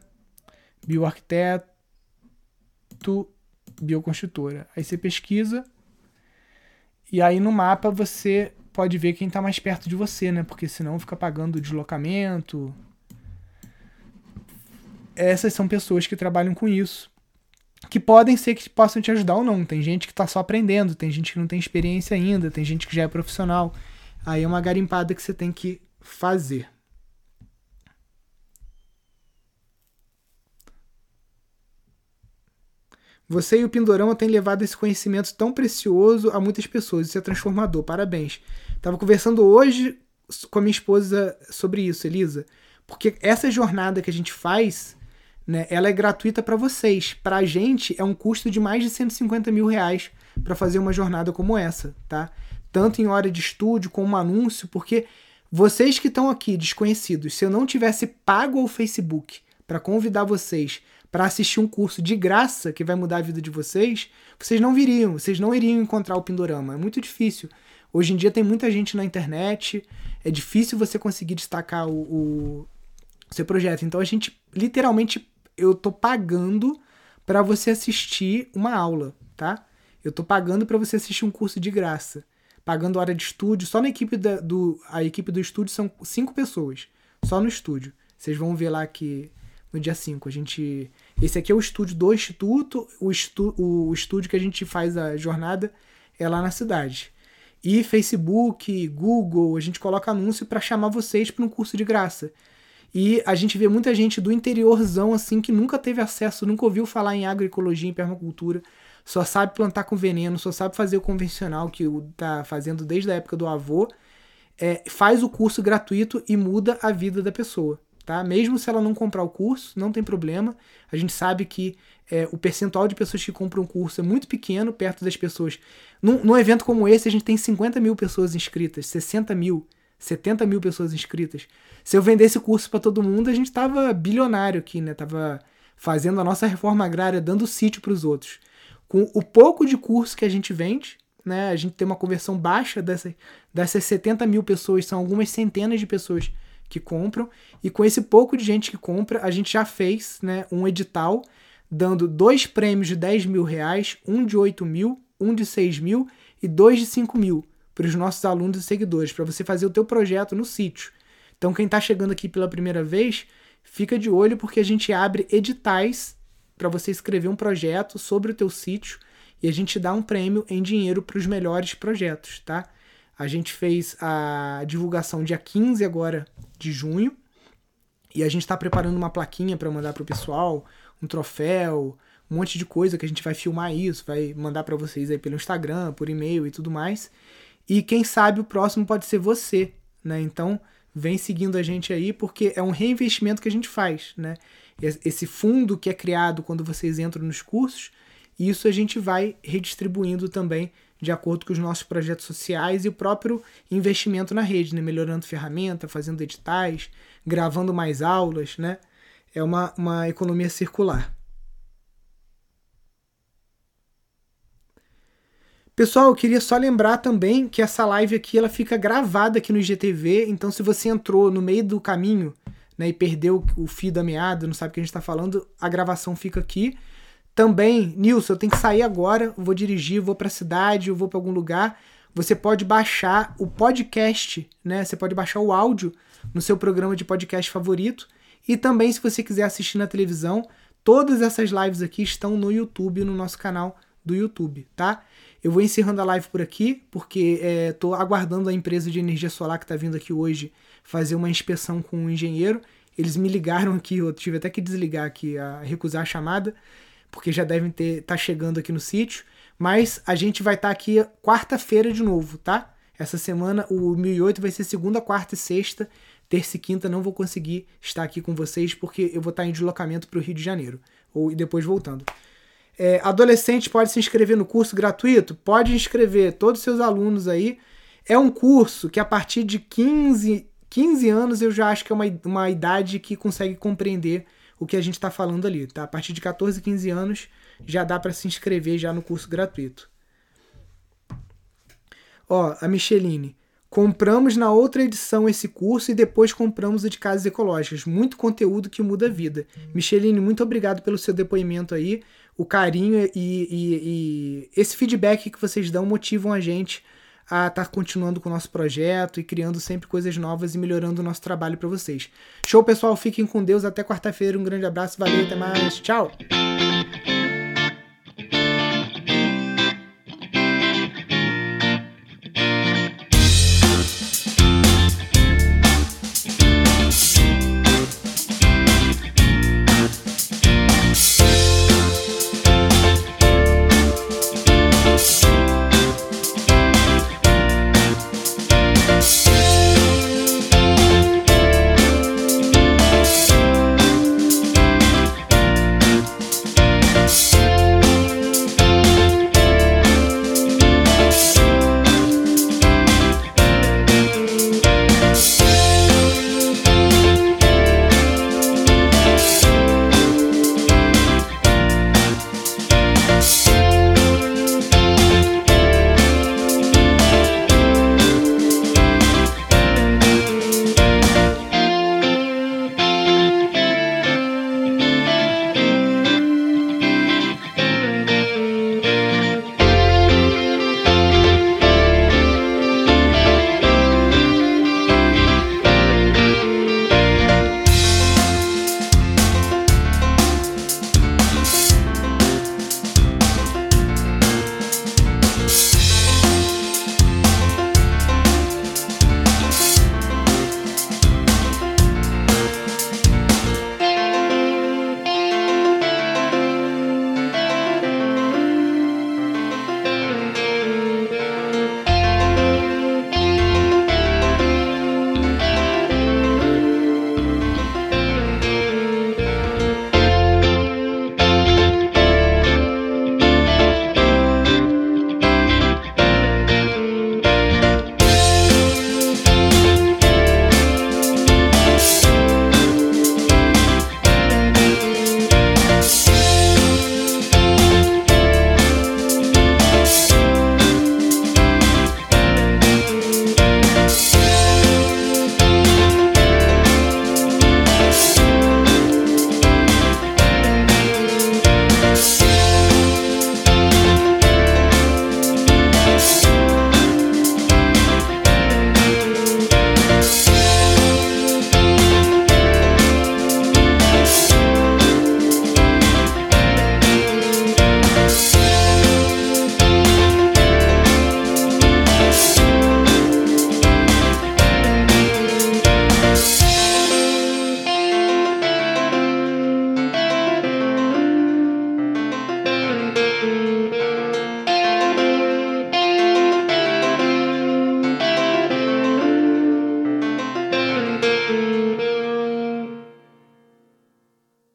S1: bioarquiteto, bioconstrutora. Aí você pesquisa e aí no mapa você pode ver quem está mais perto de você, né? Porque senão fica pagando deslocamento. Essas são pessoas que trabalham com isso. Que podem ser que possam te ajudar ou não. Tem gente que está só aprendendo, tem gente que não tem experiência ainda, tem gente que já é profissional. Aí é uma garimpada que você tem que fazer. Você e o Pindorama têm levado esse conhecimento tão precioso a muitas pessoas. Isso é transformador. Parabéns. Tava conversando hoje com a minha esposa sobre isso, Elisa. Porque essa jornada que a gente faz, né, ela é gratuita para vocês. Para a gente é um custo de mais de 150 mil reais para fazer uma jornada como essa, tá? Tanto em hora de estúdio como anúncio, porque vocês que estão aqui desconhecidos, se eu não tivesse pago ao Facebook para convidar vocês para assistir um curso de graça que vai mudar a vida de vocês, vocês não viriam, vocês não iriam encontrar o Pindorama. É muito difícil. Hoje em dia tem muita gente na internet, é difícil você conseguir destacar o, o seu projeto. Então a gente, literalmente, eu tô pagando para você assistir uma aula, tá? Eu tô pagando para você assistir um curso de graça. Pagando hora de estúdio. Só na equipe da, do. A equipe do estúdio são cinco pessoas. Só no estúdio. Vocês vão ver lá que no dia 5. A gente. Esse aqui é o estúdio do Instituto, o, estu, o estúdio que a gente faz a jornada é lá na cidade. E Facebook, Google, a gente coloca anúncio para chamar vocês para um curso de graça. E a gente vê muita gente do interiorzão assim que nunca teve acesso, nunca ouviu falar em agroecologia, em permacultura, só sabe plantar com veneno, só sabe fazer o convencional que tá fazendo desde a época do avô, é, faz o curso gratuito e muda a vida da pessoa tá? Mesmo se ela não comprar o curso, não tem problema. A gente sabe que é, o percentual de pessoas que compram o curso é muito pequeno perto das pessoas. Num, num evento como esse, a gente tem 50 mil pessoas inscritas, 60 mil, 70 mil pessoas inscritas. Se eu vendesse o curso para todo mundo, a gente tava bilionário aqui, né? Tava fazendo a nossa reforma agrária, dando sítio para os outros. Com o pouco de curso que a gente vende, né? A gente tem uma conversão baixa dessas, dessas 70 mil pessoas, são algumas centenas de pessoas que compram. E com esse pouco de gente que compra, a gente já fez né, um edital dando dois prêmios de 10 mil reais, um de 8 mil, um de 6 mil e dois de 5 mil para os nossos alunos e seguidores, para você fazer o teu projeto no sítio. Então quem está chegando aqui pela primeira vez, fica de olho porque a gente abre editais para você escrever um projeto sobre o teu sítio e a gente dá um prêmio em dinheiro para os melhores projetos, tá? A gente fez a divulgação dia 15 agora de junho. E a gente está preparando uma plaquinha para mandar para o pessoal, um troféu, um monte de coisa que a gente vai filmar isso, vai mandar para vocês aí pelo Instagram, por e-mail e tudo mais. E quem sabe o próximo pode ser você, né? Então, vem seguindo a gente aí porque é um reinvestimento que a gente faz, né? esse fundo que é criado quando vocês entram nos cursos, isso a gente vai redistribuindo também de acordo com os nossos projetos sociais e o próprio investimento na rede, né? melhorando ferramenta, fazendo editais, gravando mais aulas, né? É uma, uma economia circular. Pessoal, eu queria só lembrar também que essa live aqui ela fica gravada aqui no IGTV, então se você entrou no meio do caminho né, e perdeu o fio da meada, não sabe o que a gente está falando, a gravação fica aqui. Também, Nilson, eu tenho que sair agora, vou dirigir, vou para a cidade, vou para algum lugar. Você pode baixar o podcast, né? Você pode baixar o áudio no seu programa de podcast favorito. E também, se você quiser assistir na televisão, todas essas lives aqui estão no YouTube, no nosso canal do YouTube, tá? Eu vou encerrando a live por aqui, porque estou é, aguardando a empresa de energia solar que está vindo aqui hoje fazer uma inspeção com o um engenheiro. Eles me ligaram aqui, eu tive até que desligar aqui, a recusar a chamada, porque já devem ter tá chegando aqui no sítio. Mas a gente vai estar tá aqui quarta-feira de novo, tá? Essa semana o 1008 vai ser segunda, quarta e sexta. Terça e quinta não vou conseguir estar aqui com vocês porque eu vou estar tá em deslocamento para o Rio de Janeiro. Ou e depois voltando. É, adolescente pode se inscrever no curso gratuito? Pode inscrever todos os seus alunos aí. É um curso que a partir de 15, 15 anos eu já acho que é uma, uma idade que consegue compreender o que a gente está falando ali. Tá? A partir de 14, 15 anos já dá para se inscrever já no curso gratuito. Ó, a Micheline. Compramos na outra edição esse curso e depois compramos o de casas ecológicas. Muito conteúdo que muda a vida. Micheline, muito obrigado pelo seu depoimento aí o carinho e, e, e esse feedback que vocês dão motivam a gente a estar tá continuando com o nosso projeto e criando sempre coisas novas e melhorando o nosso trabalho para vocês. Show, pessoal. Fiquem com Deus. Até quarta-feira. Um grande abraço. Valeu. Até mais. Tchau.